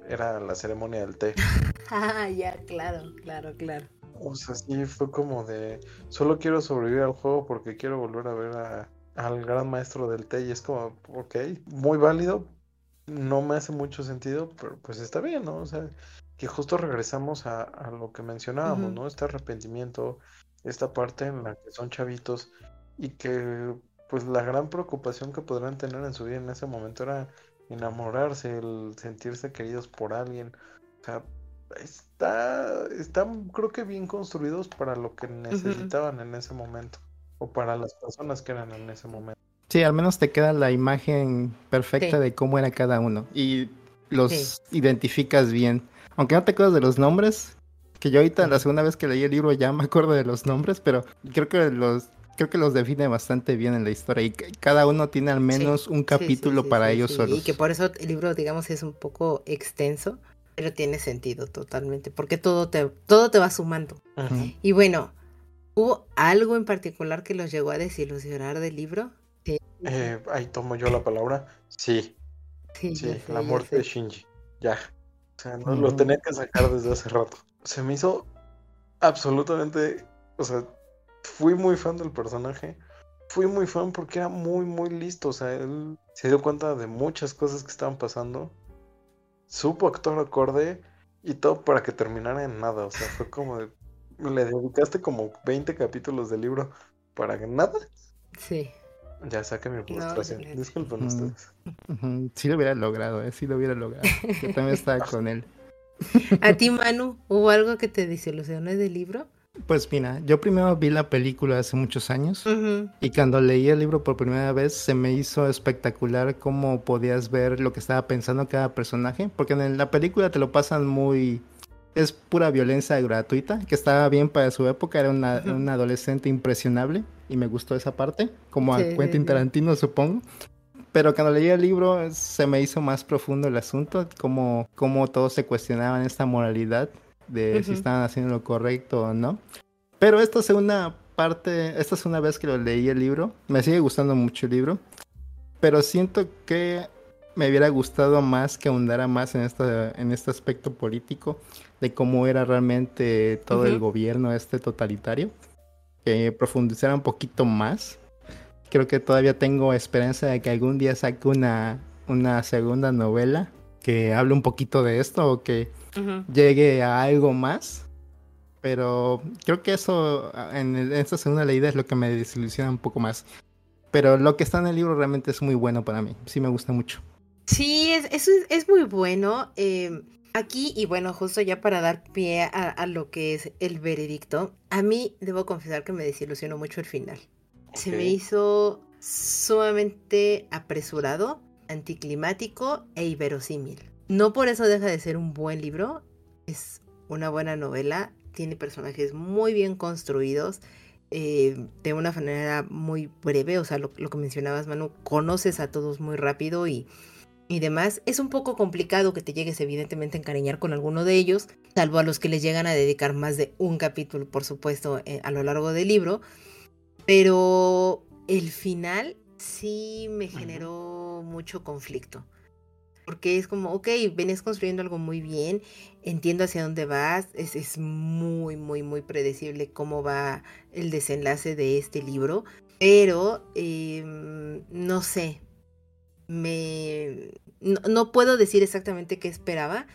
era la ceremonia del té. *laughs* ah, ya, claro, claro, claro. O sea, sí, fue como de, solo quiero sobrevivir al juego porque quiero volver a ver a, al gran maestro del té y es como, ok, muy válido, no me hace mucho sentido, pero pues está bien, ¿no? O sea, que justo regresamos a, a lo que mencionábamos, ¿no? Este arrepentimiento, esta parte en la que son chavitos y que pues la gran preocupación que podrán tener en su vida en ese momento era enamorarse, el sentirse queridos por alguien. O sea, está, están creo que bien construidos para lo que necesitaban en ese momento o para las personas que eran en ese momento. Sí, al menos te queda la imagen perfecta de cómo era cada uno y los identificas bien. Aunque no te acuerdas de los nombres, que yo ahorita la segunda vez que leí el libro ya me acuerdo de los nombres, pero creo que los creo que los define bastante bien en la historia y cada uno tiene al menos un capítulo para ellos solos. Y que por eso el libro, digamos, es un poco extenso, pero tiene sentido totalmente, porque todo te, todo te va sumando. Y bueno, ¿hubo algo en particular que los llegó a desilusionar del libro? Eh, ahí tomo yo la palabra. Sí. Sí, la muerte de Shinji. Ya. O sea, no, lo tenía que sacar desde hace rato se me hizo absolutamente, o sea, fui muy fan del personaje. Fui muy fan porque era muy, muy listo. O sea, él se dio cuenta de muchas cosas que estaban pasando. Supo actuar acorde y todo para que terminara en nada. O sea, fue como de, le dedicaste como 20 capítulos del libro para nada. Sí. Ya saqué mi frustración. Disculpen ustedes. Sí lo hubiera logrado, ¿eh? Sí lo hubiera logrado. Yo también estaba *laughs* con él. ¿A ti, Manu, hubo algo que te desilusionó del libro? Pues mira, yo primero vi la película hace muchos años y cuando leí el libro por primera vez se me hizo espectacular cómo podías ver lo que estaba pensando cada personaje, porque en la película te lo pasan muy... Es pura violencia gratuita, que estaba bien para su época, era una, adolescente impresionable y me gustó esa parte, como a Quentin Tarantino supongo. Pero cuando leí el libro se me hizo más profundo el asunto, como, como todos se cuestionaban esta moralidad de si estaban haciendo lo correcto o no. Pero esta segunda parte, esta es una vez que lo leí el libro, me sigue gustando mucho el libro, pero siento que me hubiera gustado más que ahondara más en, esta, en este aspecto político de cómo era realmente todo el gobierno este totalitario, que profundizara un poquito más. Creo que todavía tengo esperanza de que algún día saque una, una segunda novela que hable un poquito de esto o que llegue a algo más. Pero creo que eso en, esta segunda leída es lo que me desilusiona un poco más. Pero lo que está en el libro realmente es muy bueno para mí. Sí me gusta mucho. Sí, es, es, es muy bueno. Eh, aquí, y bueno, justo ya para dar pie a, lo que es el veredicto, a mí debo confesar que me desilusionó mucho el final. Se me hizo sumamente apresurado, anticlimático e inverosímil. No por eso deja de ser un buen libro, es una buena novela, tiene personajes muy bien construidos, eh, de una manera muy breve, o sea, lo, que mencionabas, Manu, conoces a todos muy rápido y, y demás. Es un poco complicado que te llegues evidentemente a encariñar con alguno de ellos, salvo a los que les llegan a dedicar más de un capítulo, por supuesto, eh, a lo largo del libro. Pero el final sí me generó mucho conflicto porque es como, ok, venís construyendo algo muy bien, entiendo hacia dónde vas, es, es muy, muy, muy predecible cómo va el desenlace de este libro, pero em, no sé, me... No, puedo decir exactamente qué esperaba,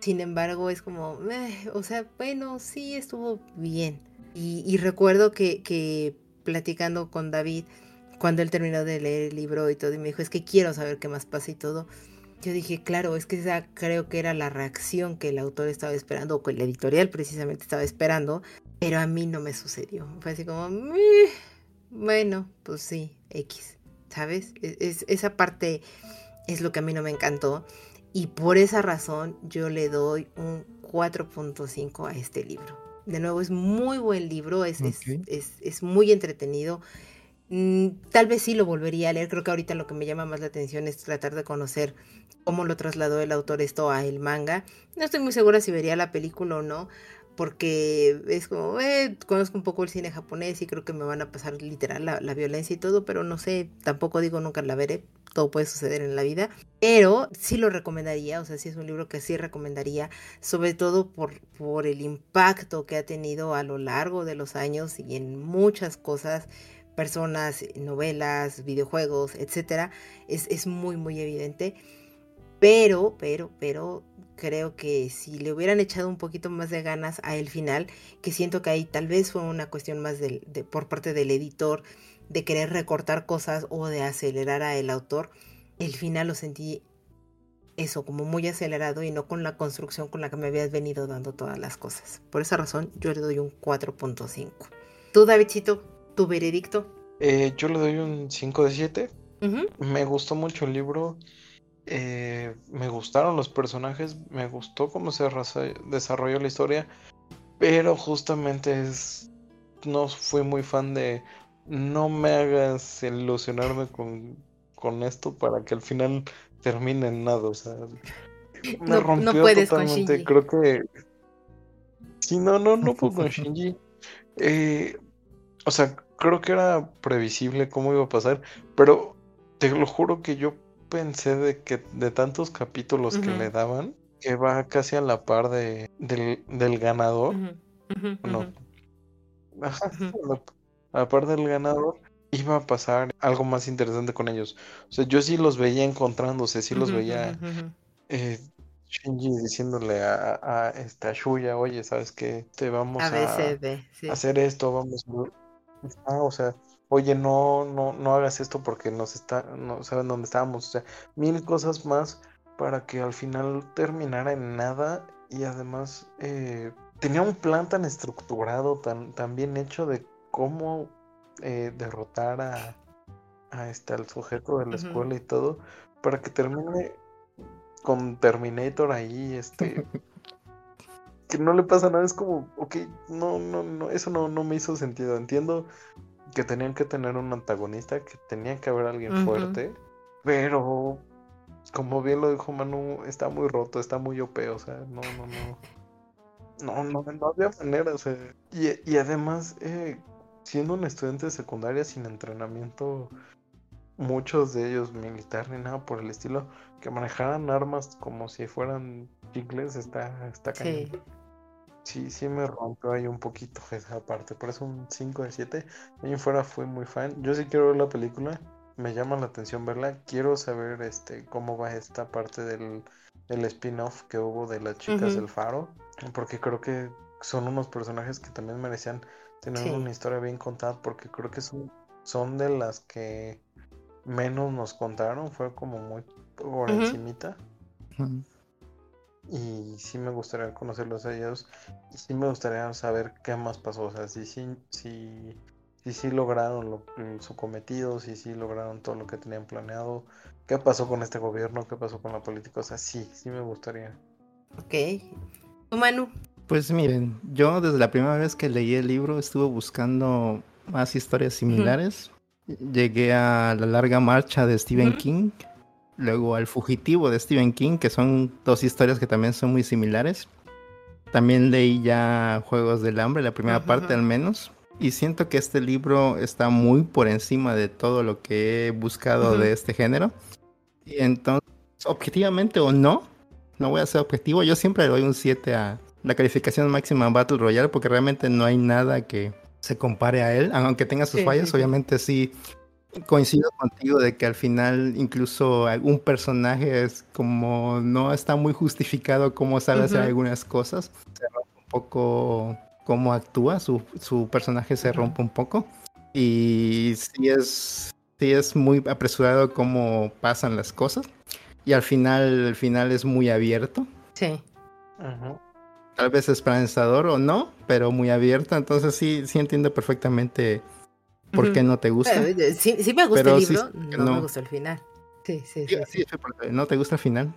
sin embargo es como, eh, o sea, bueno, sí estuvo bien. Y, recuerdo que, que platicando con David, cuando él terminó de leer el libro y todo, y me dijo, es que quiero saber qué más pasa y todo yo dije, claro, es que esa creo que era la reacción que el autor estaba esperando, o que el editorial precisamente estaba esperando, pero a mí no me sucedió. Fue así como, bueno, pues sí, X, ¿sabes? E-, es, esa parte es lo que a mí no me encantó. Y por esa razón yo le doy un 4.5 a este libro. De nuevo, es muy buen libro, es, es, es muy entretenido. Mm, tal vez sí lo volvería a leer. Creo que ahorita lo que me llama más la atención es tratar de conocer cómo lo trasladó el autor esto a el manga. No estoy muy segura si vería la película o no, porque es como, eh, conozco un poco el cine japonés y creo que me van a pasar literal la, violencia y todo, pero no sé, tampoco digo nunca la veré. Todo puede suceder en la vida, pero sí lo recomendaría, o sea, sí es un libro que sí recomendaría, sobre todo por, por el impacto que ha tenido a lo largo de los años y en muchas cosas personas, novelas, videojuegos, etcétera, es, es muy, muy evidente. Pero, pero, pero creo que si le hubieran echado un poquito más de ganas a el final, que siento que ahí tal vez fue una cuestión más de, por parte del editor de querer recortar cosas o de acelerar a el autor, el final lo sentí eso, como muy acelerado y no con la construcción con la que me habías venido dando todas las cosas. Por esa razón yo le doy un 4.5. Tú, Davidcito, tu veredicto? Eh, yo le doy un 5 de 7. Me gustó mucho el libro. Eh, me gustaron los personajes. Me gustó cómo se desarrolló la historia. Pero justamente es. No fui muy fan de. No me hagas ilusionarme con, con esto para que al final termine en nada. O sea. Me rompió totalmente. Creo que. Sí, no, no, no fue con *laughs* Shinji. Eh, o sea, creo que era previsible cómo iba a pasar, pero te lo juro que yo pensé de que de tantos capítulos que le daban, que va casi a la par de, del, ganador, no. Aparte del ganador, iba a pasar algo más interesante con ellos. O sea, yo sí los veía encontrándose, sí los veía eh, Shinji diciéndole a, a, esta Shuya, oye, ¿sabes qué? Te vamos a, hacer esto, vamos a... Ah, o sea, oye, no, no, no hagas esto porque nos está, no saben dónde estábamos. O sea, mil cosas más para que al final terminara en nada y además eh, tenía un plan tan estructurado, tan, tan bien hecho de cómo eh, derrotar a, a este, al sujeto de la escuela y todo, para que termine con Terminator ahí, este, *laughs* que no le pasa nada, es como, ok, no, no, no, eso no, no me hizo sentido, entiendo que tenían que tener un antagonista, que tenía que haber alguien fuerte, pero como bien lo dijo Manu, está muy roto, está muy OP, o sea, no, no, no. No, no, no había manera, o sea. Y, y además, eh, siendo un estudiante de secundaria sin entrenamiento, muchos de ellos militar ni nada por el estilo, que manejaran armas como si fueran chicles, está, está sí. Sí, sí me rompió ahí un poquito *laughs* esa parte. Por eso un 5 de 7. Ahí fuera fui muy fan. Yo sí quiero ver la película. Me llama la atención verla. Quiero saber este cómo va esta parte del, spin-off que hubo de las chicas del faro. Porque creo que son unos personajes que también merecían tener una historia bien contada porque creo que son, son de las que menos nos contaron, fue como muy por encimita. Y sí me gustaría conocerlos a ellos y sí me gustaría saber qué más pasó, o sea, si sí, si, si, si, lograron su cometido, si sí lograron todo lo que tenían planeado, qué pasó con este gobierno, qué pasó con la política, o sea, sí, sí me gustaría. Ok. Manu, pues miren, yo desde la primera vez que leí el libro estuve buscando más historias similares. Llegué a La larga marcha de Stephen King, luego al Fugitivo de Stephen King, que son dos historias que también son muy similares. También leí ya Juegos del Hambre, la primera parte al menos. Y siento que este libro está muy por encima de todo lo que he buscado de este género. Y entonces, objetivamente o no, no voy a ser objetivo, yo siempre le doy un 7 a, la calificación máxima Battle Royale porque realmente no hay nada que se compare a él, aunque tenga sus fallas, obviamente sí coincido contigo de que al final incluso algún personaje es como no está muy justificado cómo sabe hacer algunas cosas, se rompe un poco cómo actúa, su, su personaje se rompe un poco y sí es, sí es muy apresurado cómo pasan las cosas y al final, al final es muy abierto. Sí. Ajá tal vez esperanzador o no, pero muy abierta. Entonces sí, sí entiendo perfectamente por qué no te gusta. sí, sí, me gusta el libro, no, me gusta el final. Sí, sí, sí. sí, no te gusta el final.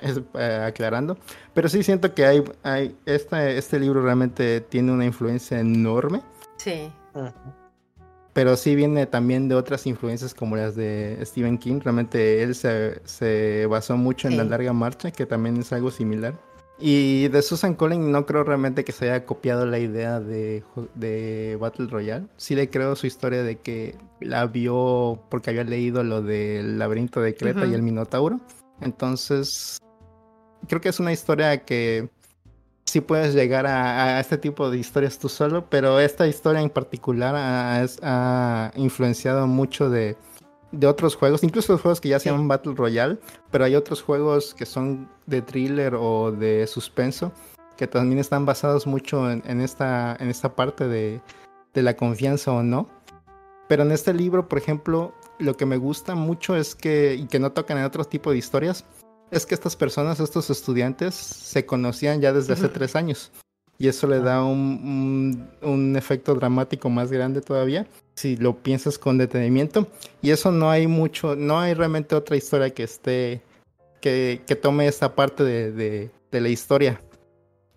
Es, eh, aclarando. Pero sí siento que hay, hay este, este libro realmente tiene una influencia enorme. Sí. Pero sí viene también de otras influencias como las de Stephen King. Realmente él se, se basó mucho en La Larga Marcha, que también es algo similar. Y de Susan Collins no creo realmente que se haya copiado la idea de, de, Battle Royale. Sí le creo su historia de que la vio porque había leído lo del laberinto de Creta y el Minotauro. Entonces, creo que es una historia que sí puedes llegar a, este tipo de historias tú solo, pero esta historia en particular ha influenciado mucho de de otros juegos, incluso los juegos que ya se llaman Battle Royale, pero hay otros juegos que son de thriller o de suspenso que también están basados mucho en, esta, en esta parte de, de, la confianza o no. Pero en este libro, por ejemplo, lo que me gusta mucho es que, y que no tocan en otro tipo de historias, es que estas personas, estos estudiantes, se conocían ya desde hace tres años. Y eso le da un, un efecto dramático más grande todavía si lo piensas con detenimiento. Y eso no hay mucho, no hay realmente otra historia que esté, que, que tome esta parte de, de, de, la historia.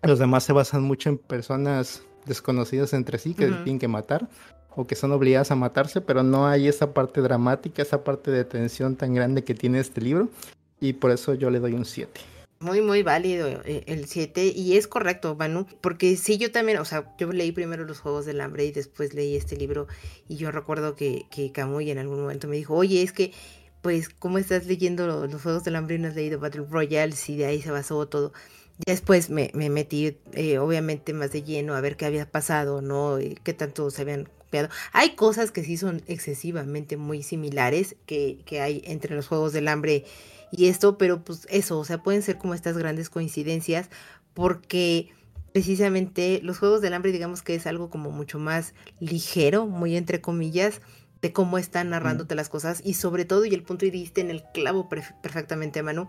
Los demás se basan mucho en personas desconocidas entre sí que tienen que matar o que son obligadas a matarse, pero no hay esa parte dramática, esa parte de tensión tan grande que tiene este libro. Y por eso yo le doy un 7. Muy, muy válido eh, el 7 y es correcto, Manu, porque sí, yo también, o sea, yo leí primero los Juegos del Hambre y después leí este libro y yo recuerdo que, que Camuy en algún momento me dijo, oye, es que, pues, ¿cómo estás leyendo los, Juegos del Hambre y no has leído Battle Royale si de ahí se basó todo? Después me, me metí, eh, obviamente, más de lleno a ver qué había pasado, ¿no? Qué tanto se habían copiado. Hay cosas que sí son excesivamente muy similares que, que hay entre los Juegos del Hambre esto, pero pues eso, o sea, pueden ser como estas grandes coincidencias porque precisamente los Juegos del Hambre, digamos que es algo como mucho más ligero, muy entre comillas, de cómo están narrándote las cosas y sobre todo, y el punto y diste en el clavo perfectamente, Manu,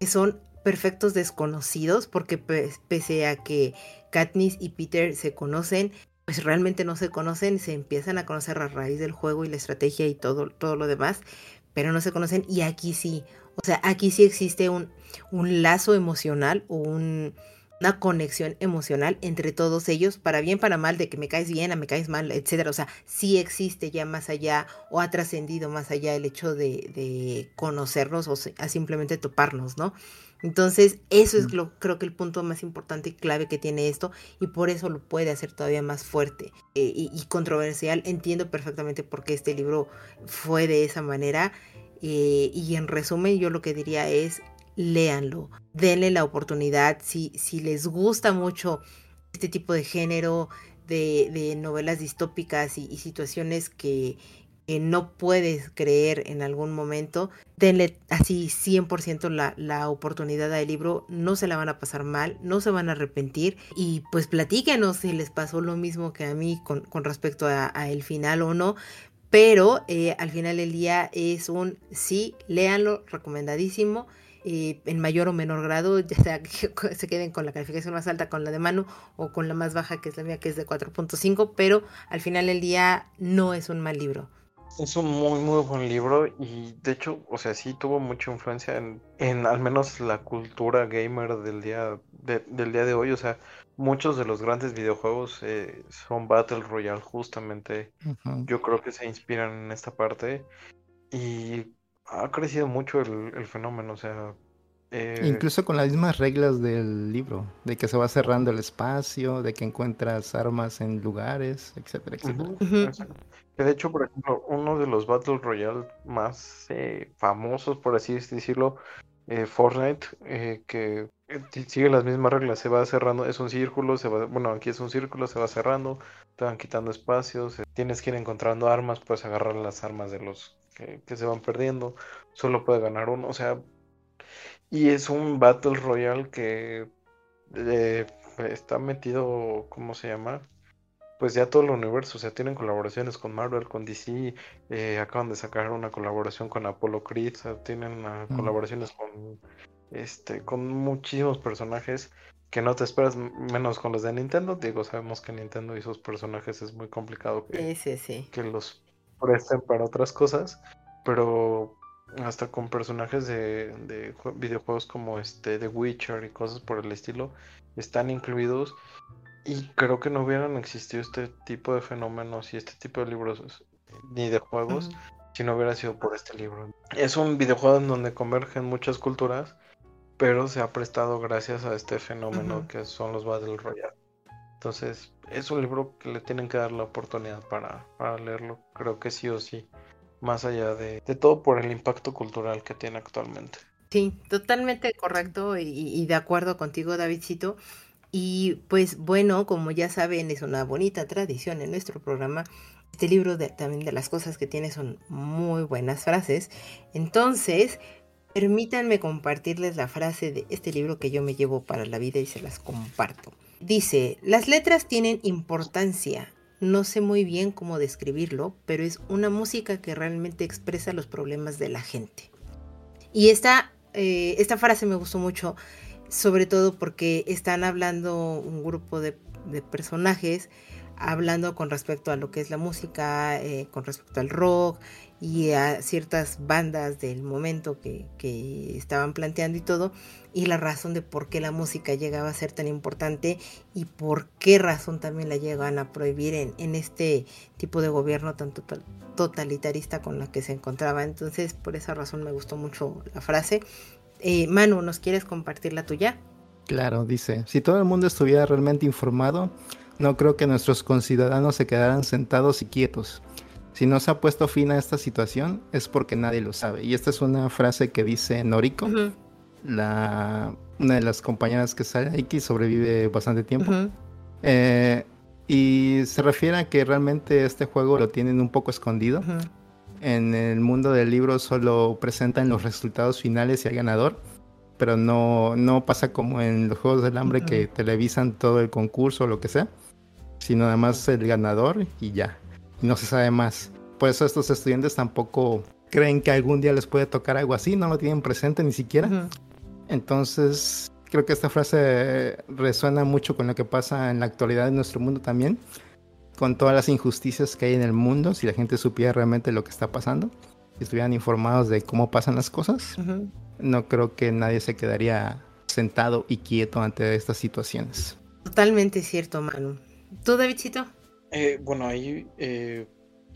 que son perfectos desconocidos, porque pese a que Katniss y Peter se conocen, pues realmente no se conocen, se empiezan a conocer a raíz del juego y la estrategia y todo, todo lo demás, pero no se conocen y aquí sí, o sea, aquí sí existe un, un lazo emocional o un, una conexión emocional entre todos ellos, para bien, para mal, de que me caes bien, a me caes mal, etcétera. O sea, sí existe ya más allá o ha trascendido más allá el hecho de, de conocernos o a simplemente toparnos, ¿no? Entonces, eso es lo, creo que el punto más importante y clave que tiene esto, y por eso lo puede hacer todavía más fuerte eh, y, controversial. Entiendo perfectamente por qué este libro fue de esa manera. Eh, y en resumen, yo lo que diría es, léanlo, denle la oportunidad. Si, si les gusta mucho este tipo de género, de, novelas distópicas y situaciones que, no puedes creer en algún momento, denle así 100% la, la oportunidad al libro, no se la van a pasar mal, no se van a arrepentir. Y pues platíquenos si les pasó lo mismo que a mí con respecto a, el final o no, pero eh, al final del día es un sí, léanlo, recomendadísimo. Eh, en mayor o menor grado, ya sea que *laughs* se queden con la calificación más alta, con la de mano o con la más baja, que es la mía, que es de 4.5, pero al final del día no es un mal libro. Es un muy, muy buen libro y de hecho, o sea, sí tuvo mucha influencia en, al menos la cultura gamer del día de, del día de hoy. O sea, muchos de los grandes videojuegos eh, son Battle Royale, justamente. Yo creo que se inspiran en esta parte y ha crecido mucho el, el fenómeno. O sea, eh, Incluso con las mismas reglas del libro, de que se va cerrando el espacio, de que encuentras armas en lugares, etcétera, etcétera. Que de hecho, por ejemplo, uno de los Battle Royale más eh, famosos, por así decirlo, eh, Fortnite, que sigue las mismas reglas, se va cerrando, es un círculo, se va, bueno, aquí es un círculo, se va cerrando, te van quitando espacios, tienes que ir encontrando armas, puedes agarrar las armas de los que, que se van perdiendo, solo puede ganar uno, o sea, y es un Battle Royale que eh, está metido, ¿cómo se llama? Pues ya todo el universo, o sea, tienen colaboraciones con Marvel, con DC, eh, acaban de sacar una colaboración con Apollo Creed, tienen colaboraciones con este con muchísimos personajes que no te esperas menos con los de Nintendo. Digo, sabemos que Nintendo y sus personajes es muy complicado que, que los presten para otras cosas, pero hasta con personajes de, videojuegos como este The Witcher y cosas por el estilo están incluidos y creo que no hubieran existido este tipo de fenómenos y este tipo de libros ni de juegos si no hubiera sido por este libro. Es un videojuego en donde convergen muchas culturas, pero se ha prestado gracias a este fenómeno que son los Battle Royale. Entonces, es un libro que le tienen que dar la oportunidad para, para leerlo, creo que sí o sí más allá de, todo por el impacto cultural que tiene actualmente. Sí, totalmente correcto y, de acuerdo contigo, Davidcito. Y pues bueno, como ya saben, es una bonita tradición en nuestro programa. Este libro de, también de las cosas que tiene son muy buenas frases. Entonces, permítanme compartirles la frase de este libro que yo me llevo para la vida y se las comparto. Dice, las letras tienen importancia, no sé muy bien cómo describirlo, pero es una música que realmente expresa los problemas de la gente. Y esta, eh, esta frase me gustó mucho, sobre todo porque están hablando un grupo de, personajes, hablando con respecto a lo que es la música, eh, con respecto al rock y a ciertas bandas del momento que, que, estaban planteando y todo, y la razón de por qué la música llegaba a ser tan importante y por qué razón también la llegan a prohibir en, en este tipo de gobierno tan totalitarista con la que se encontraba. Entonces, por esa razón me gustó mucho la frase. Eh, Manu, ¿nos quieres compartir la tuya? Claro, dice, si todo el mundo estuviera realmente informado, no creo que nuestros conciudadanos se quedaran sentados y quietos. Si no se ha puesto fin a esta situación es porque nadie lo sabe. Y esta es una frase que dice Noriko. la, una de las compañeras que sale aquí sobrevive bastante tiempo. Eh, y se refiere a que realmente este juego lo tienen un poco escondido. En el mundo del libro solo presentan los resultados finales y el ganador, pero no, no pasa como en los Juegos del Hambre que televisan todo el concurso o lo que sea, sino además el ganador y ya. No se sabe más. Por eso estos estudiantes tampoco creen que algún día les puede tocar algo así, no lo tienen presente ni siquiera. Entonces, creo que esta frase resuena mucho con lo que pasa en la actualidad en nuestro mundo también, con todas las injusticias que hay en el mundo, si la gente supiera realmente lo que está pasando, si estuvieran informados de cómo pasan las cosas, no creo que nadie se quedaría sentado y quieto ante estas situaciones. Totalmente cierto, Manu. ¿Tú, Davidcito? Eh, bueno, ahí eh,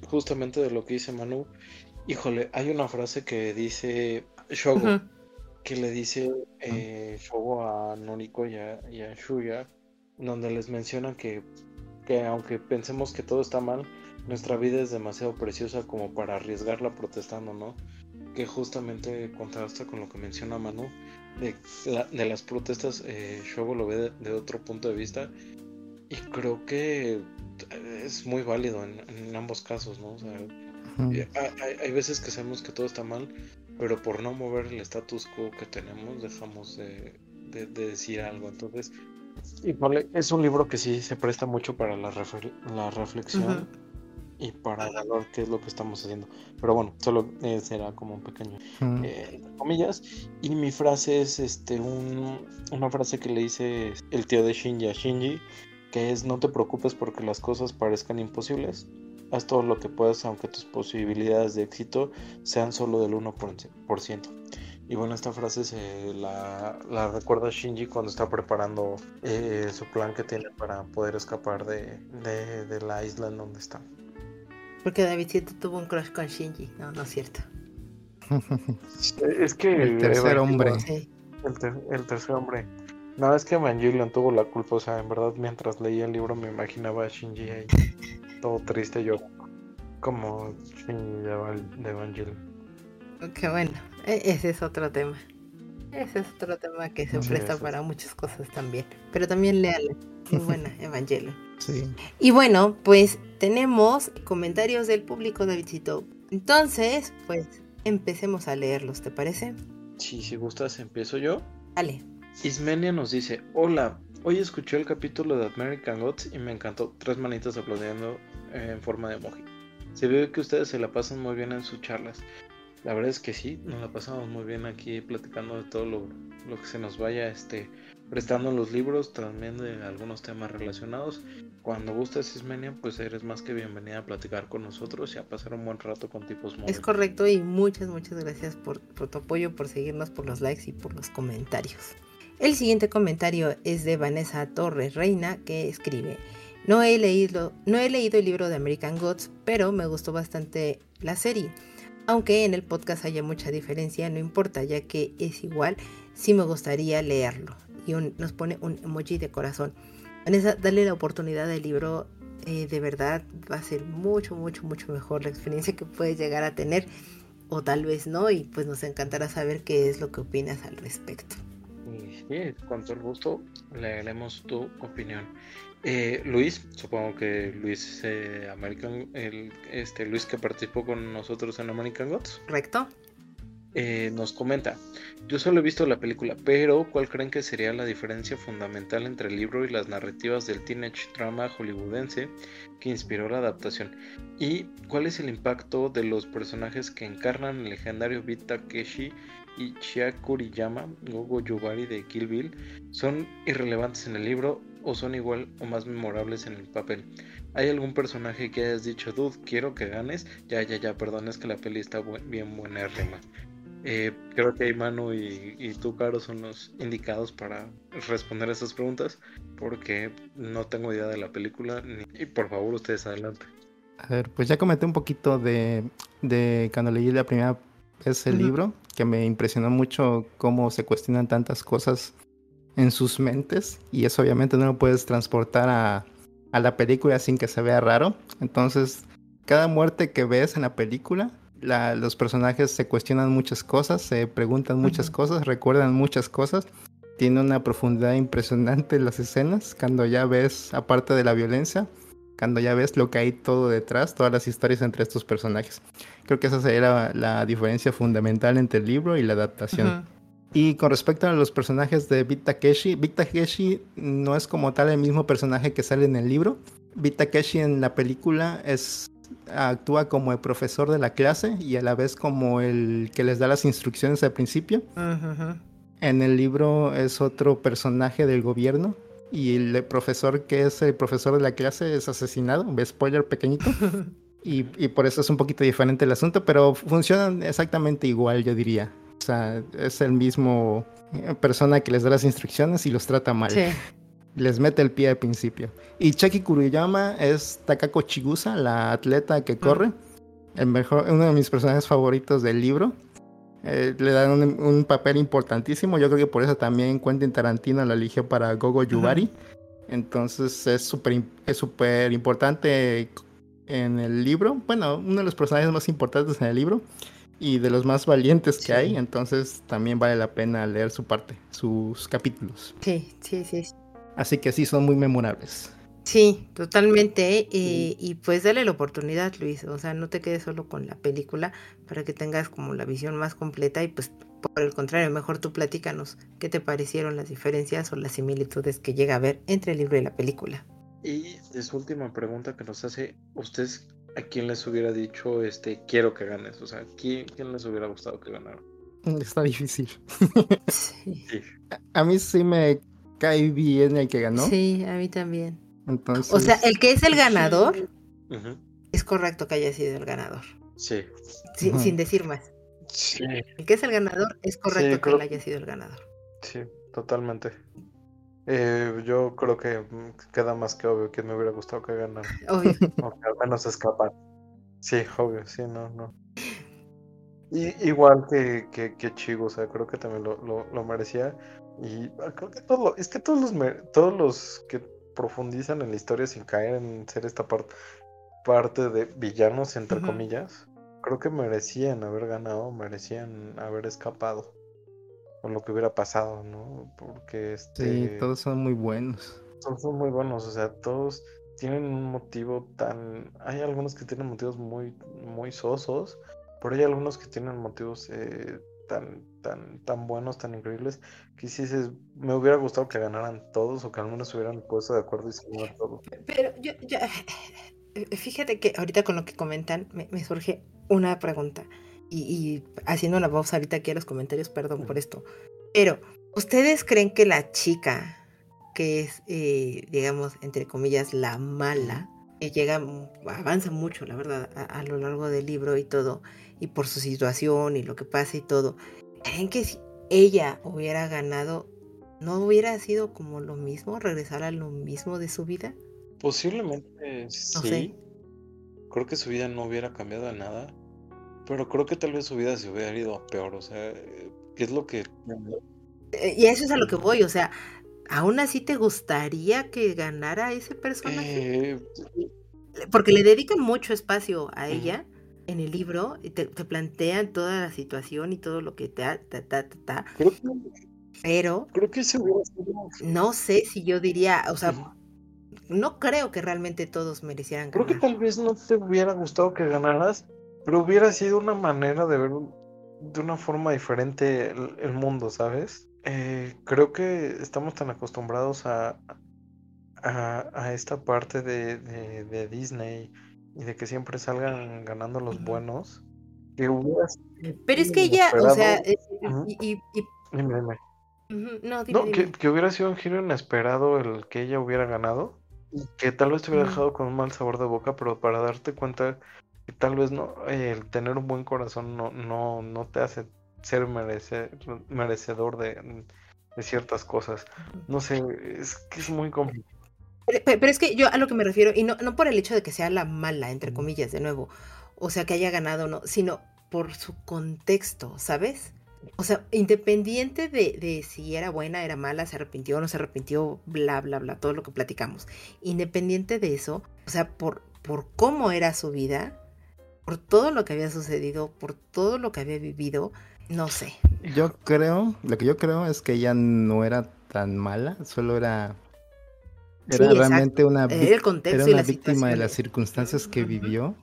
justamente de lo que dice Manu, híjole, hay una frase que dice Shogo que le dice eh, Shogo a Noriko y a, Shuya, donde les menciona que, que aunque pensemos que todo está mal, nuestra vida es demasiado preciosa como para arriesgarla protestando, ¿no? Que justamente contrasta con lo que menciona Manu, de, de las protestas, eh, Shogo lo ve de, otro punto de vista y creo que es muy válido en, ambos casos, ¿no? O sea, hay, hay, veces que sabemos que todo está mal, pero por no mover el status quo que tenemos dejamos de, decir algo. Entonces, es un libro que sí se presta mucho para la, la reflexión y para valor qué es lo que estamos haciendo. Pero bueno, solo eh, será como un pequeño, eh, comillas. Y mi frase es este un, una frase que le dice el tío de Shinji a Shinji, que es no te preocupes porque las cosas parezcan imposibles Haz todo lo que puedas aunque tus posibilidades de éxito sean solo del 1%. Y bueno, esta frase se la, recuerda Shinji cuando está preparando eh, su plan que tiene para poder escapar de, la isla en donde está. Porque David Davidcito tuvo un crush con Shinji, no, no es cierto. *laughs* es que el tercer hombre. El, tercer hombre. No, es que Evangelion tuvo la culpa, o sea, en verdad mientras leía el libro me imaginaba a Shinji ahí todo triste yo como de Evangelion. Que bueno, e-, ese es otro tema. Ese es otro tema que se presta para muchas cosas también. Pero también léale. Muy *laughs* buena, Evangelion. Sí. Y bueno, pues tenemos comentarios del público, Davidcito. Entonces, pues empecemos a leerlos, ¿te parece? Sí, si gustas, empiezo yo. Dale. Ismenia nos dice, hola, Hoy escuché el capítulo de American Gods y me encantó. Tres manitas aplaudiendo en forma de emoji. Se ve que ustedes se la pasan muy bien en sus charlas. La verdad es que sí, nos la pasamos muy bien aquí platicando de todo lo, que se nos vaya este, prestando los libros, también de algunos temas relacionados. Cuando gustes, Ismenia, pues eres más que bienvenida a platicar con nosotros y a pasar un buen rato con tipos móviles. Es correcto y muchas, muchas gracias por, por tu apoyo, por seguirnos, por los likes y por los comentarios. El siguiente comentario es de Vanessa Torres Reina que escribe, no he, leído, no he leído el libro de American Gods, pero me gustó bastante la serie. Aunque en el podcast haya mucha diferencia, no importa, ya que es igual, sí me gustaría leerlo. Y nos pone un emoji de corazón. Vanessa, dale la oportunidad del libro, eh, de verdad va a ser mucho, mucho, mucho mejor la experiencia que puedes llegar a tener, o tal vez no, y pues nos encantará saber qué es lo que opinas al respecto. Sí, con todo el gusto leeremos tu opinión. Eh, Luis, supongo que Luis eh, American, el, este Luis que participó con nosotros en American Gods. Correcto. Eh, nos comenta, yo solo he visto la película, pero ¿cuál creen que sería la diferencia fundamental entre el libro y las narrativas del teenage drama hollywoodense que inspiró la adaptación? ¿Y cuál es el impacto de los personajes que encarnan el legendario Beat Takeshi y Chia Kuriyama, Gogo Yubari de Kill Bill, son irrelevantes en el libro o son igual o más memorables en el papel. ¿Hay algún personaje que hayas dicho, dude, quiero que ganes? Ya, ya, ya, perdón, es que la peli está bien buena rima. Eh, creo que Manu y, y tú, Caro, son los indicados para responder a estas preguntas porque no tengo idea de la película y por favor ustedes adelante. A ver, pues ya comenté un poquito de, de cuando leí la primera vez el libro que me impresionó mucho cómo se cuestionan tantas cosas en sus mentes y eso obviamente no lo puedes transportar a, a la película sin que se vea raro. Entonces, cada muerte que ves en la película los personajes se cuestionan muchas cosas, se preguntan muchas cosas, recuerdan muchas cosas. Tiene una profundidad impresionante en las escenas, cuando ya ves, aparte de la violencia, cuando ya ves lo que hay todo detrás, todas las historias entre estos personajes. Creo que esa sería la, diferencia fundamental entre el libro y la adaptación. Y con respecto a los personajes de Bit Takeshi, Bit Takeshi no es como tal el mismo personaje que sale en el libro. Bit Takeshi en la película es actúa como el profesor de la clase y a la vez como el que les da las instrucciones al principio. En el libro es otro personaje del gobierno y el profesor que es el profesor de la clase es asesinado, spoiler pequeñito. *laughs* y, y, por eso es un poquito diferente el asunto, pero funcionan exactamente igual, yo diría. O sea, es el mismo eh, persona que les da las instrucciones y los trata mal. *laughs* Les mete el pie al principio. Y Chaki Kuriyama es Takako Chigusa, la atleta que corre. El mejor, uno de mis personajes favoritos del libro. Eh, le dan un, papel importantísimo. Yo creo que por eso también Quentin Tarantino la eligió para Gogo Yubari. Entonces es súper es super importante en el libro. Bueno, uno de los personajes más importantes en el libro y de los más valientes que hay. Entonces también vale la pena leer su parte, sus capítulos. Sí, sí, sí. Así que sí, son muy memorables. Sí, totalmente. Y, y, pues dale la oportunidad, Luis. O sea, no te quedes solo con la película para que tengas como la visión más completa y pues por el contrario, mejor tú platícanos qué te parecieron las diferencias o las similitudes que llega a ver entre el libro y la película. Y es última pregunta que nos hace, ¿ustedes a quién les hubiera dicho, este, quiero que ganes? O sea, ¿quién, quién les hubiera gustado que ganara? Está difícil. sí. A mí sí me cae bien el que ganó. Sí, a mí también. O sea, el que es el ganador, es correcto que haya sido el ganador. Sí. Sin, decir más. Sí. El que es el ganador, es correcto que él haya sido el ganador. Sí, totalmente. Eh, yo creo que queda más que obvio que me hubiera gustado que ganara. Obvio. O que al menos escapar. Sí, obvio, sí, no, no. Y, igual que, que, que Chigo, o sea, creo que también lo, lo, merecía. Y ah, creo que todo, es que todos los, todos los que profundizan en la historia sin caer en ser esta parte parte de villanos, entre comillas, creo que merecían haber ganado, merecían haber escapado con lo que hubiera pasado, ¿no? Porque este... Sí, todos son muy buenos. Todos son muy buenos, o sea, todos tienen un motivo tan... Hay algunos que tienen motivos muy, muy sosos, pero hay algunos que tienen motivos eh, tan, tan, tan buenos, tan increíbles, que si dices, me hubiera gustado que ganaran todos o que al menos hubieran puesto de acuerdo y se todos. Pero yo, yo, eh, fíjate que ahorita con lo que comentan me, surge una pregunta. Y, haciendo una pausa ahorita aquí a los comentarios, perdón por esto. Pero, ¿ustedes creen que la chica, que es, eh, digamos, entre comillas, la mala, que llega, avanza mucho, la verdad, a, lo largo del libro y todo, y por su situación y lo que pasa y todo, ¿creen que si ella hubiera ganado, no hubiera sido como lo mismo, regresar a lo mismo de su vida? Posiblemente sí. Creo que su vida no hubiera cambiado de nada, pero creo que tal vez su vida se hubiera ido a peor, o sea, ¿qué es lo que... Eh, y eso es a lo que voy, o sea, ¿aún así te gustaría que ganara ese personaje? Eh, Porque le dedican mucho espacio a ella en el libro y te, plantean toda la situación y todo lo que te ta, ta, ta, Creo que, pero creo que se hubiera no sé si yo diría, o sea, no creo que realmente todos merecieran ganar. Creo que tal vez no te hubiera gustado que ganaras, pero hubiera sido una manera de ver de una forma diferente el, mundo, ¿sabes? Eh, creo que estamos tan acostumbrados a, a, esta parte de, de Disney y de que siempre salgan ganando los buenos. Que Pero es que ella, o sea, eh, y, No, que, hubiera sido un giro inesperado el que ella hubiera ganado y que tal vez te hubiera dejado con un mal sabor de boca, pero para darte cuenta que tal vez no el tener un buen corazón no, no, no te hace ser merecedor de, de, ciertas cosas. No sé, es que es muy complicado. Pero, es que yo a lo que me refiero, y no, no por el hecho de que sea la mala, entre comillas, de nuevo, o sea, que haya ganado o no, sino por su contexto, ¿sabes? O sea, independiente de, de, si era buena, era mala, se arrepintió o no se arrepintió, bla, bla, bla, todo lo que platicamos. Independiente de eso, o sea, por, por cómo era su vida, por todo lo que había sucedido, por todo lo que había vivido, no sé. Yo creo, lo que yo creo es que ella no era tan mala, solo era era realmente una, era una víctima de las circunstancias que vivió.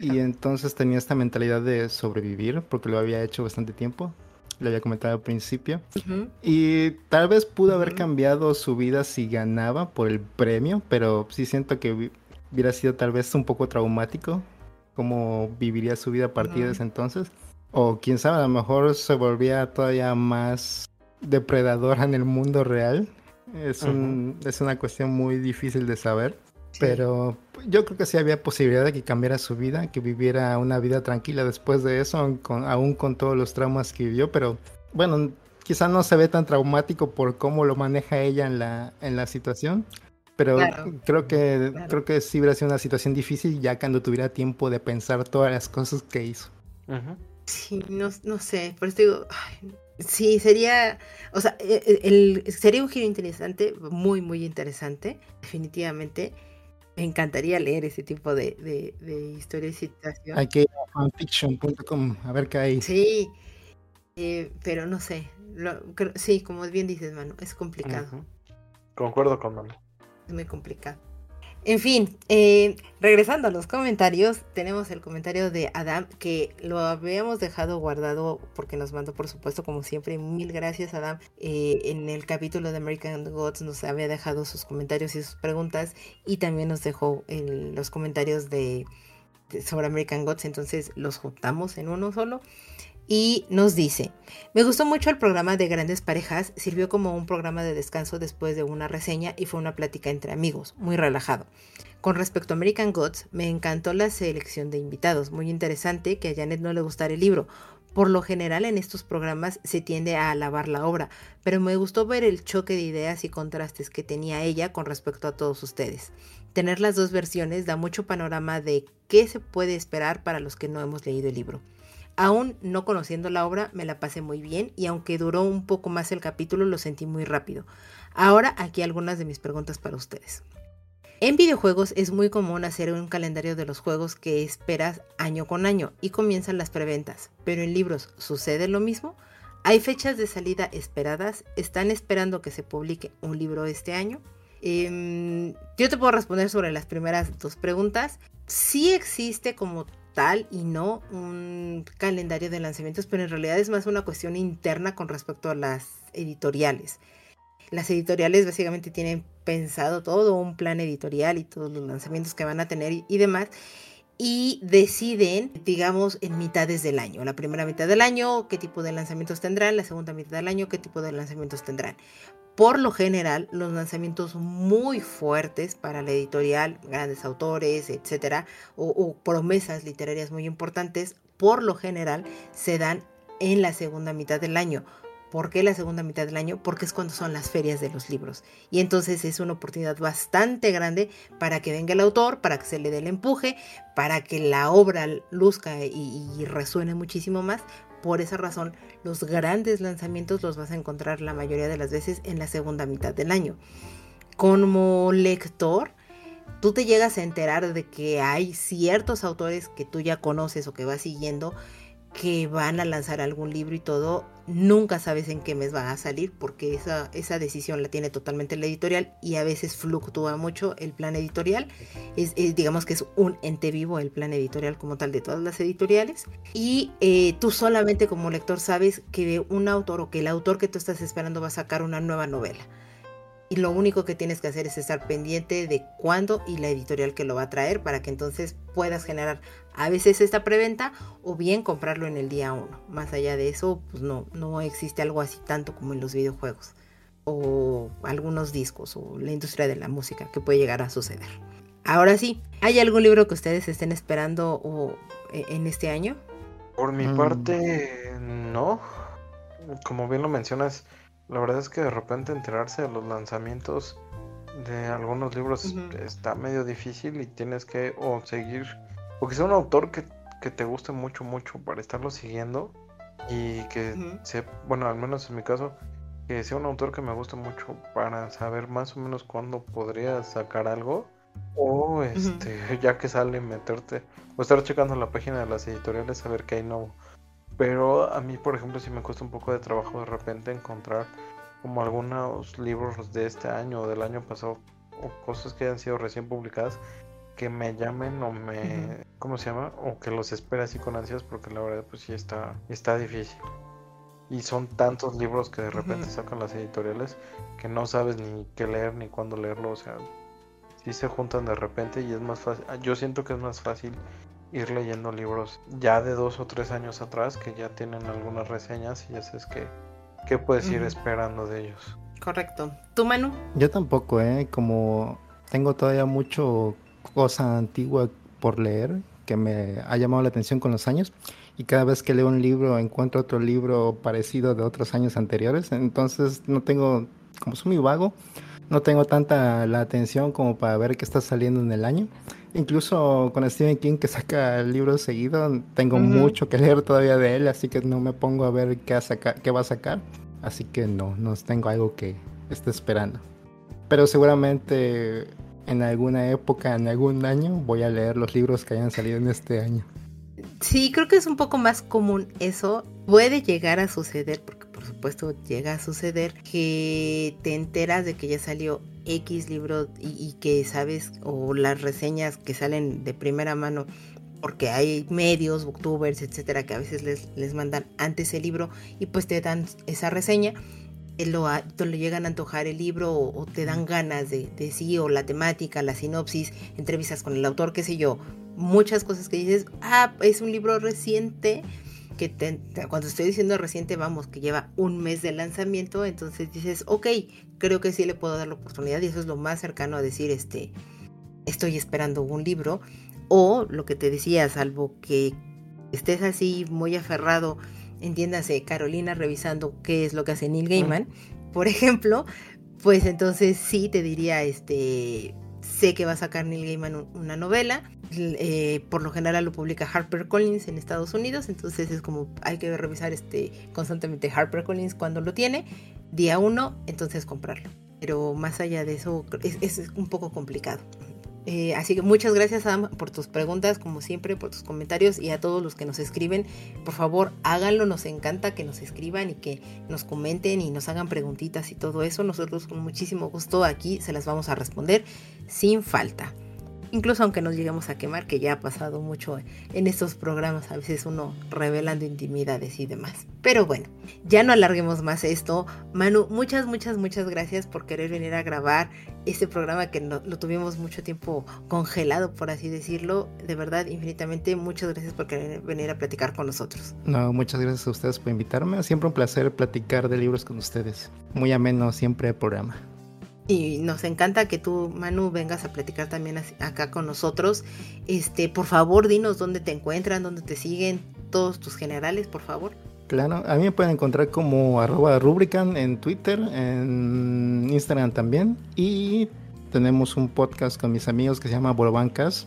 Y entonces tenía esta mentalidad de sobrevivir, porque lo había hecho bastante tiempo. Le había comentado al principio. Y tal vez pudo haber cambiado su vida si ganaba por el premio, pero sí siento que hubiera sido tal vez un poco traumático cómo viviría su vida a partir de ese entonces. O quién sabe, a lo mejor se volvía todavía más depredadora en el mundo real es, un, es una cuestión muy difícil de saber. Pero yo creo que sí había posibilidad de que cambiara su vida, que viviera una vida tranquila después de eso, aún con todos los traumas que vivió. Pero bueno, quizá no se ve tan traumático por cómo lo maneja ella en la, en la situación. Pero creo que creo que sí hubiera sido una situación difícil ya cuando tuviera tiempo de pensar todas las cosas que hizo. Sí, no, no sé, por eso digo, Sí, sería, o sea, e, e, el, sería un giro interesante, muy, muy interesante, definitivamente. Me encantaría leer ese tipo de, de, de historia y situación. Hay que ir a fanfiction.com a ver qué hay. Sí, eh, pero no sé. sí, como bien dices, Manu, es complicado. Concuerdo con Manu. Muy complicado. En fin, eh, regresando a los comentarios, tenemos el comentario de Adam que lo habíamos dejado guardado porque nos mandó, por supuesto, como siempre, mil gracias Adam. Eh, en el capítulo de American Gods nos había dejado sus comentarios y sus preguntas y también nos dejó los comentarios de, sobre American Gods, entonces los juntamos en uno solo y nos dice, me gustó mucho el programa de Grandes Parejas, sirvió como un programa de descanso después de una reseña y fue una plática entre amigos, muy relajado. Con respecto a American Gods, me encantó la selección de invitados, muy interesante que a Janet no le gustara el libro. Por lo general en estos programas se tiende a alabar la obra, pero me gustó ver el choque de ideas y contrastes que tenía ella con respecto a todos ustedes. Tener las dos versiones da mucho panorama de qué se puede esperar para los que no hemos leído el libro. Aún no conociendo la obra, me la pasé muy bien y aunque duró un poco más el capítulo, lo sentí muy rápido. Ahora aquí algunas de mis preguntas para ustedes. En videojuegos es muy común hacer un calendario de los juegos que esperas año con año y comienzan las preventas, pero en libros sucede lo mismo. ¿Hay fechas de salida esperadas? ¿Están esperando que se publique un libro este año? Em, yo te puedo responder sobre las primeras dos preguntas. Sí existe como tal y no un calendario de lanzamientos, pero en realidad es más una cuestión interna con respecto a las editoriales. Las editoriales básicamente tienen pensado todo un plan editorial y todos los lanzamientos que van a tener y, demás y deciden, digamos, en mitades del año. La primera mitad del año, qué tipo de lanzamientos tendrán, la segunda mitad del año, qué tipo de lanzamientos tendrán por lo general, los lanzamientos muy fuertes para la editorial, grandes autores, etcétera, o, promesas literarias muy importantes, por lo general se dan en la segunda mitad del año. ¿Por qué la segunda mitad del año? Porque es cuando son las ferias de los libros. Y entonces es una oportunidad bastante grande para que venga el autor, para que se le dé el empuje, para que la obra luzca y, y resuene muchísimo más, por esa razón, los grandes lanzamientos los vas a encontrar la mayoría de las veces en la segunda mitad del año. Como lector, tú te llegas a enterar de que hay ciertos autores que tú ya conoces o que vas siguiendo que van a lanzar algún libro y todo, nunca sabes en qué mes va a salir porque esa, esa decisión la tiene totalmente la editorial y a veces fluctúa mucho el plan editorial. Es, digamos que es un ente vivo el plan editorial como tal de todas las editoriales. Y eh, tú solamente como lector sabes que un autor o que el autor que tú estás esperando va a sacar una nueva novela y lo único que tienes que hacer es estar pendiente de cuándo y la editorial que lo va a traer para que entonces puedas generar a veces esta preventa o bien comprarlo en el día uno. Más allá de eso, pues no, no existe algo así tanto como en los videojuegos o algunos discos o la industria de la música que puede llegar a suceder. Ahora sí, ¿hay algún libro que ustedes estén esperando o, e, en este año? Por mi mm. parte, no. Como bien lo mencionas, la verdad es que de repente enterarse de los lanzamientos de algunos libros está medio difícil y tienes que o seguir, o que sea un autor que, te guste mucho, mucho para estarlo siguiendo y que sea, bueno, al menos en mi caso, que sea un autor que me guste mucho para saber más o menos cuándo podría sacar algo. O este, *laughs* ya que sale meterte, o estar checando la página de las editoriales a ver qué hay nuevo. Pero a mí, por ejemplo, sí me cuesta un poco de trabajo de repente encontrar como algunos libros de este año o del año pasado o cosas que hayan sido recién publicadas que me llamen o me ¿cómo se llama? o que los espere así con ansias porque la verdad pues sí está está difícil. Y son tantos libros que de repente sacan las editoriales que no sabes ni qué leer ni cuándo leerlo, o sea, sí se juntan de repente y es más fácil, yo siento que es más fácil ir leyendo libros ya de dos o tres años atrás que ya tienen algunas reseñas y ya sabes que qué puedes ir esperando de ellos. Correcto. ¿Tu Manu? Yo tampoco, ¿eh? Como tengo todavía mucho cosa antigua por leer que me ha llamado la atención con los años y cada vez que leo un libro encuentro otro libro parecido de otros años anteriores, entonces no tengo, como soy muy vago, no tengo tanta la atención como para ver qué está saliendo en el año. Incluso con Stephen King que saca libros seguido, tengo mucho que leer todavía de él, así que no me pongo a ver qué, qué va a sacar. Así que no, no tengo algo que esté esperando. Pero seguramente en alguna época, en algún año, voy a leer los libros que hayan salido en este año. Sí, creo que es un poco más común eso. Puede llegar a suceder, porque por supuesto llega a suceder, que te enteras de que ya salió X libro y, que sabes, o las reseñas que salen de primera mano, porque hay medios, booktubers, etcétera, que a veces les, les mandan antes el libro y pues te dan esa reseña. Eh, lo, lo llegan a antojar el libro o, te dan ganas de, sí, o la temática, la sinopsis, entrevistas con el autor, qué sé yo, muchas cosas que dices, ah, es un libro reciente, que cuando estoy diciendo reciente, vamos, que lleva un mes de lanzamiento, entonces dices, ok, creo que sí le puedo dar la oportunidad y eso es lo más cercano a decir, este, estoy esperando un libro, o lo que te decía, salvo que estés así muy aferrado, entiéndase, Carolina revisando qué es lo que hace Neil Gaiman, por ejemplo, pues entonces sí te diría, este, sé que va a sacar Neil Gaiman una novela, eh, por lo general lo publica HarperCollins en Estados Unidos, entonces es como hay que revisar este constantemente HarperCollins cuando lo tiene, día uno, entonces comprarlo. Pero más allá de eso es un poco complicado. Eh, así que muchas gracias por tus preguntas, como siempre, por tus comentarios y a todos los que nos escriben. Por favor, háganlo, nos encanta que nos escriban y que nos comenten y nos hagan preguntitas y todo eso. Nosotros con muchísimo gusto aquí se las vamos a responder sin falta incluso aunque nos lleguemos a quemar, que ya ha pasado mucho en estos programas, a veces uno revelando intimidades y demás. Pero bueno, ya no alarguemos más esto. Manu, muchas, muchas, muchas gracias por querer venir a grabar este programa que lo tuvimos mucho tiempo congelado, por así decirlo. De verdad, infinitamente, muchas gracias por querer venir a platicar con nosotros. No, muchas gracias a ustedes por invitarme. Siempre un placer platicar de libros con ustedes. Muy ameno siempre el programa. Y nos encanta que tú, Manu, vengas a platicar también acá con nosotros. Este, por favor, dinos dónde te encuentran, dónde te siguen, todos tus generales, por favor. Claro, a mí me pueden encontrar como arroba rubrican en Twitter, en Instagram también. Y tenemos un podcast con mis amigos que se llama Bolbancas.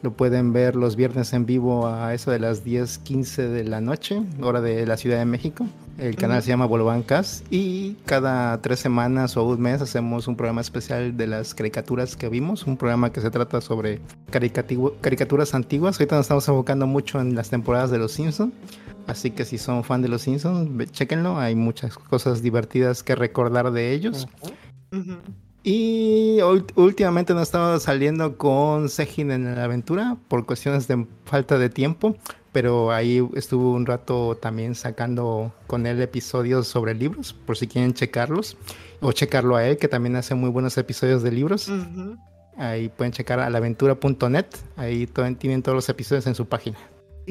Lo pueden ver los viernes en vivo a eso de las 10:15 de la noche, hora de la Ciudad de México. El canal se llama Bolbancas y cada tres semanas o un mes hacemos un programa especial de las caricaturas que vimos, un programa que se trata sobre caricaturas antiguas. Ahorita nos estamos enfocando mucho en las temporadas de Los Simpsons, así que si son fan de Los Simpsons, chequenlo, hay muchas cosas divertidas que recordar de ellos. Y últimamente no estaba saliendo con Sejin en la aventura por cuestiones de falta de tiempo, pero ahí estuvo un rato también sacando con él episodios sobre libros, por si quieren checarlos, o checarlo a él, que también hace muy buenos episodios de libros. Ahí pueden checar a laventura.net, ahí tienen todos los episodios en su página.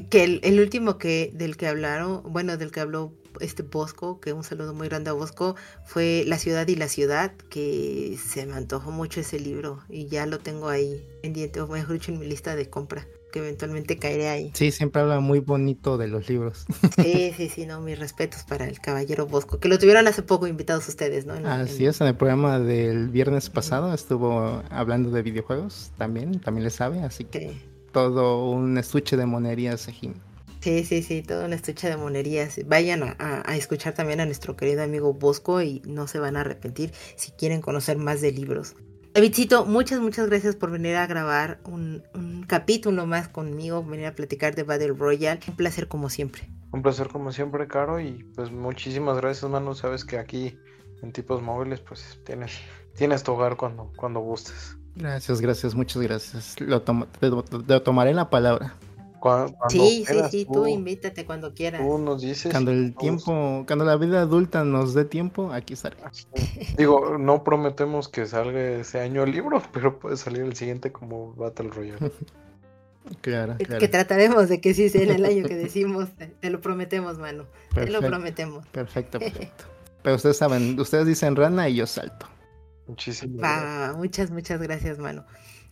Que el, último que del que hablaron, bueno, del que habló este Bosco, que un saludo muy grande a Bosco, fue La ciudad y la ciudad, que se me antojó mucho ese libro y ya lo tengo ahí pendiente, o mejor dicho en mi lista de compra, que eventualmente caeré ahí. Sí, siempre habla muy bonito de los libros. *laughs* Sí, sí, sí, no, mis respetos para el caballero Bosco, que lo tuvieron hace poco invitados ustedes, ¿no? Así es, en el programa del viernes pasado estuvo hablando de videojuegos también, también le sabe, así que todo un estuche de monerías, Sejín. Sí, sí, sí, todo un estuche de monerías. Vayan a, escuchar también a nuestro querido amigo Bosco y no se van a arrepentir si quieren conocer más de libros. Davidcito, muchas, muchas gracias por venir a grabar un, un, capítulo más conmigo, venir a platicar de Battle Royale. Un placer como siempre. Un placer como siempre, Caro, y pues muchísimas gracias, mano. Sabes que aquí en tipos móviles, pues tienes, tienes tu hogar cuando, cuando gustes. Gracias, gracias, muchas gracias. Lo, te, tomaré la palabra. sí, sí, sí, tú, invítate cuando quieras. Tú nos dices. Cuando el tiempo, cuando la vida adulta nos dé tiempo, aquí estaré. *laughs* Digo, no prometemos que salga ese año el libro, *laughs* pero puede salir el siguiente como Battle Royale. *laughs* Claro, claro. Que trataremos de que sí sea en el año que decimos, te lo prometemos, mano. Te lo prometemos. Perfecto, perfecto. Pero ustedes saben, ustedes dicen rana y yo salto. Muchísimas gracias. Muchas, muchas gracias, mano.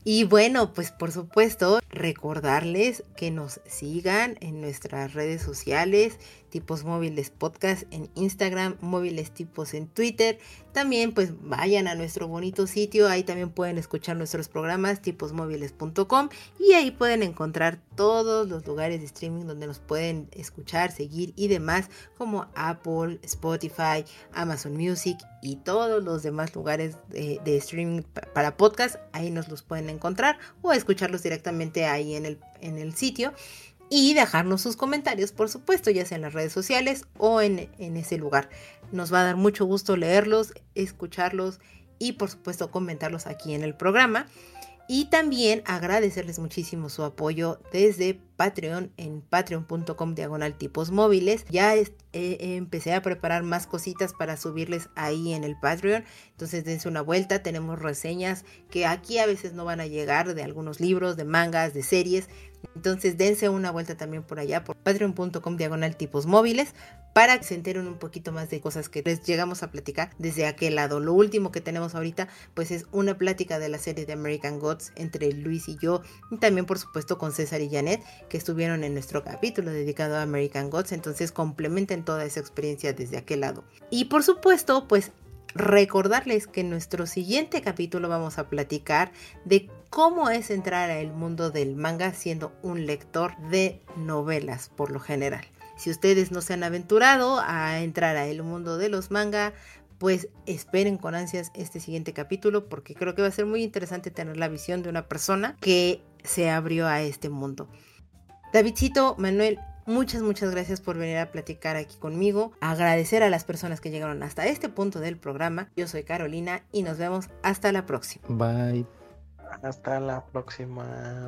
Y bueno, pues por supuesto, recordarles que nos sigan en nuestras redes sociales, tipos móviles podcast en Instagram, móviles tipos en Twitter. También pues vayan a nuestro bonito sitio, ahí también pueden escuchar nuestros programas tiposmóviles.com y ahí pueden encontrar todos los lugares de streaming donde nos pueden escuchar, seguir y demás como Apple, Spotify, Amazon Music y todos los demás lugares de, de streaming para podcast, ahí nos los pueden encontrar o escucharlos directamente ahí en el, en el sitio y dejarnos sus comentarios, por supuesto, ya sea en las redes sociales o en, en, ese lugar. Nos va a dar mucho gusto leerlos, escucharlos y por supuesto comentarlos aquí en el programa. Y también agradecerles muchísimo su apoyo desde Patreon en patreon.com diagonal tipos móviles. Ya empecé a preparar más cositas para subirles ahí en el Patreon. Entonces dense una vuelta. Tenemos reseñas que aquí a veces no van a llegar de algunos libros, de mangas, de series. Entonces dense una vuelta también por allá por patreon.com diagonal tipos móviles para que se enteren un poquito más de cosas que les llegamos a platicar desde aquel lado. Lo último que tenemos ahorita pues es una plática de la serie de American Gods entre Luis y yo y también por supuesto con César y Janet que estuvieron en nuestro capítulo dedicado a American Gods. Entonces complementen toda esa experiencia desde aquel lado. Y por supuesto pues recordarles que en nuestro siguiente capítulo vamos a platicar de cómo es entrar al mundo del manga siendo un lector de novelas por lo general. Si ustedes no se han aventurado a entrar al mundo de los manga, pues esperen con ansias este siguiente capítulo porque creo que va a ser muy interesante tener la visión de una persona que se abrió a este mundo. Davidcito, Manuel, Muchas, muchas gracias por venir a platicar aquí conmigo. Agradecer a las personas que llegaron hasta este punto del programa. Yo soy Carolina y nos vemos hasta la próxima. Bye. Hasta la próxima.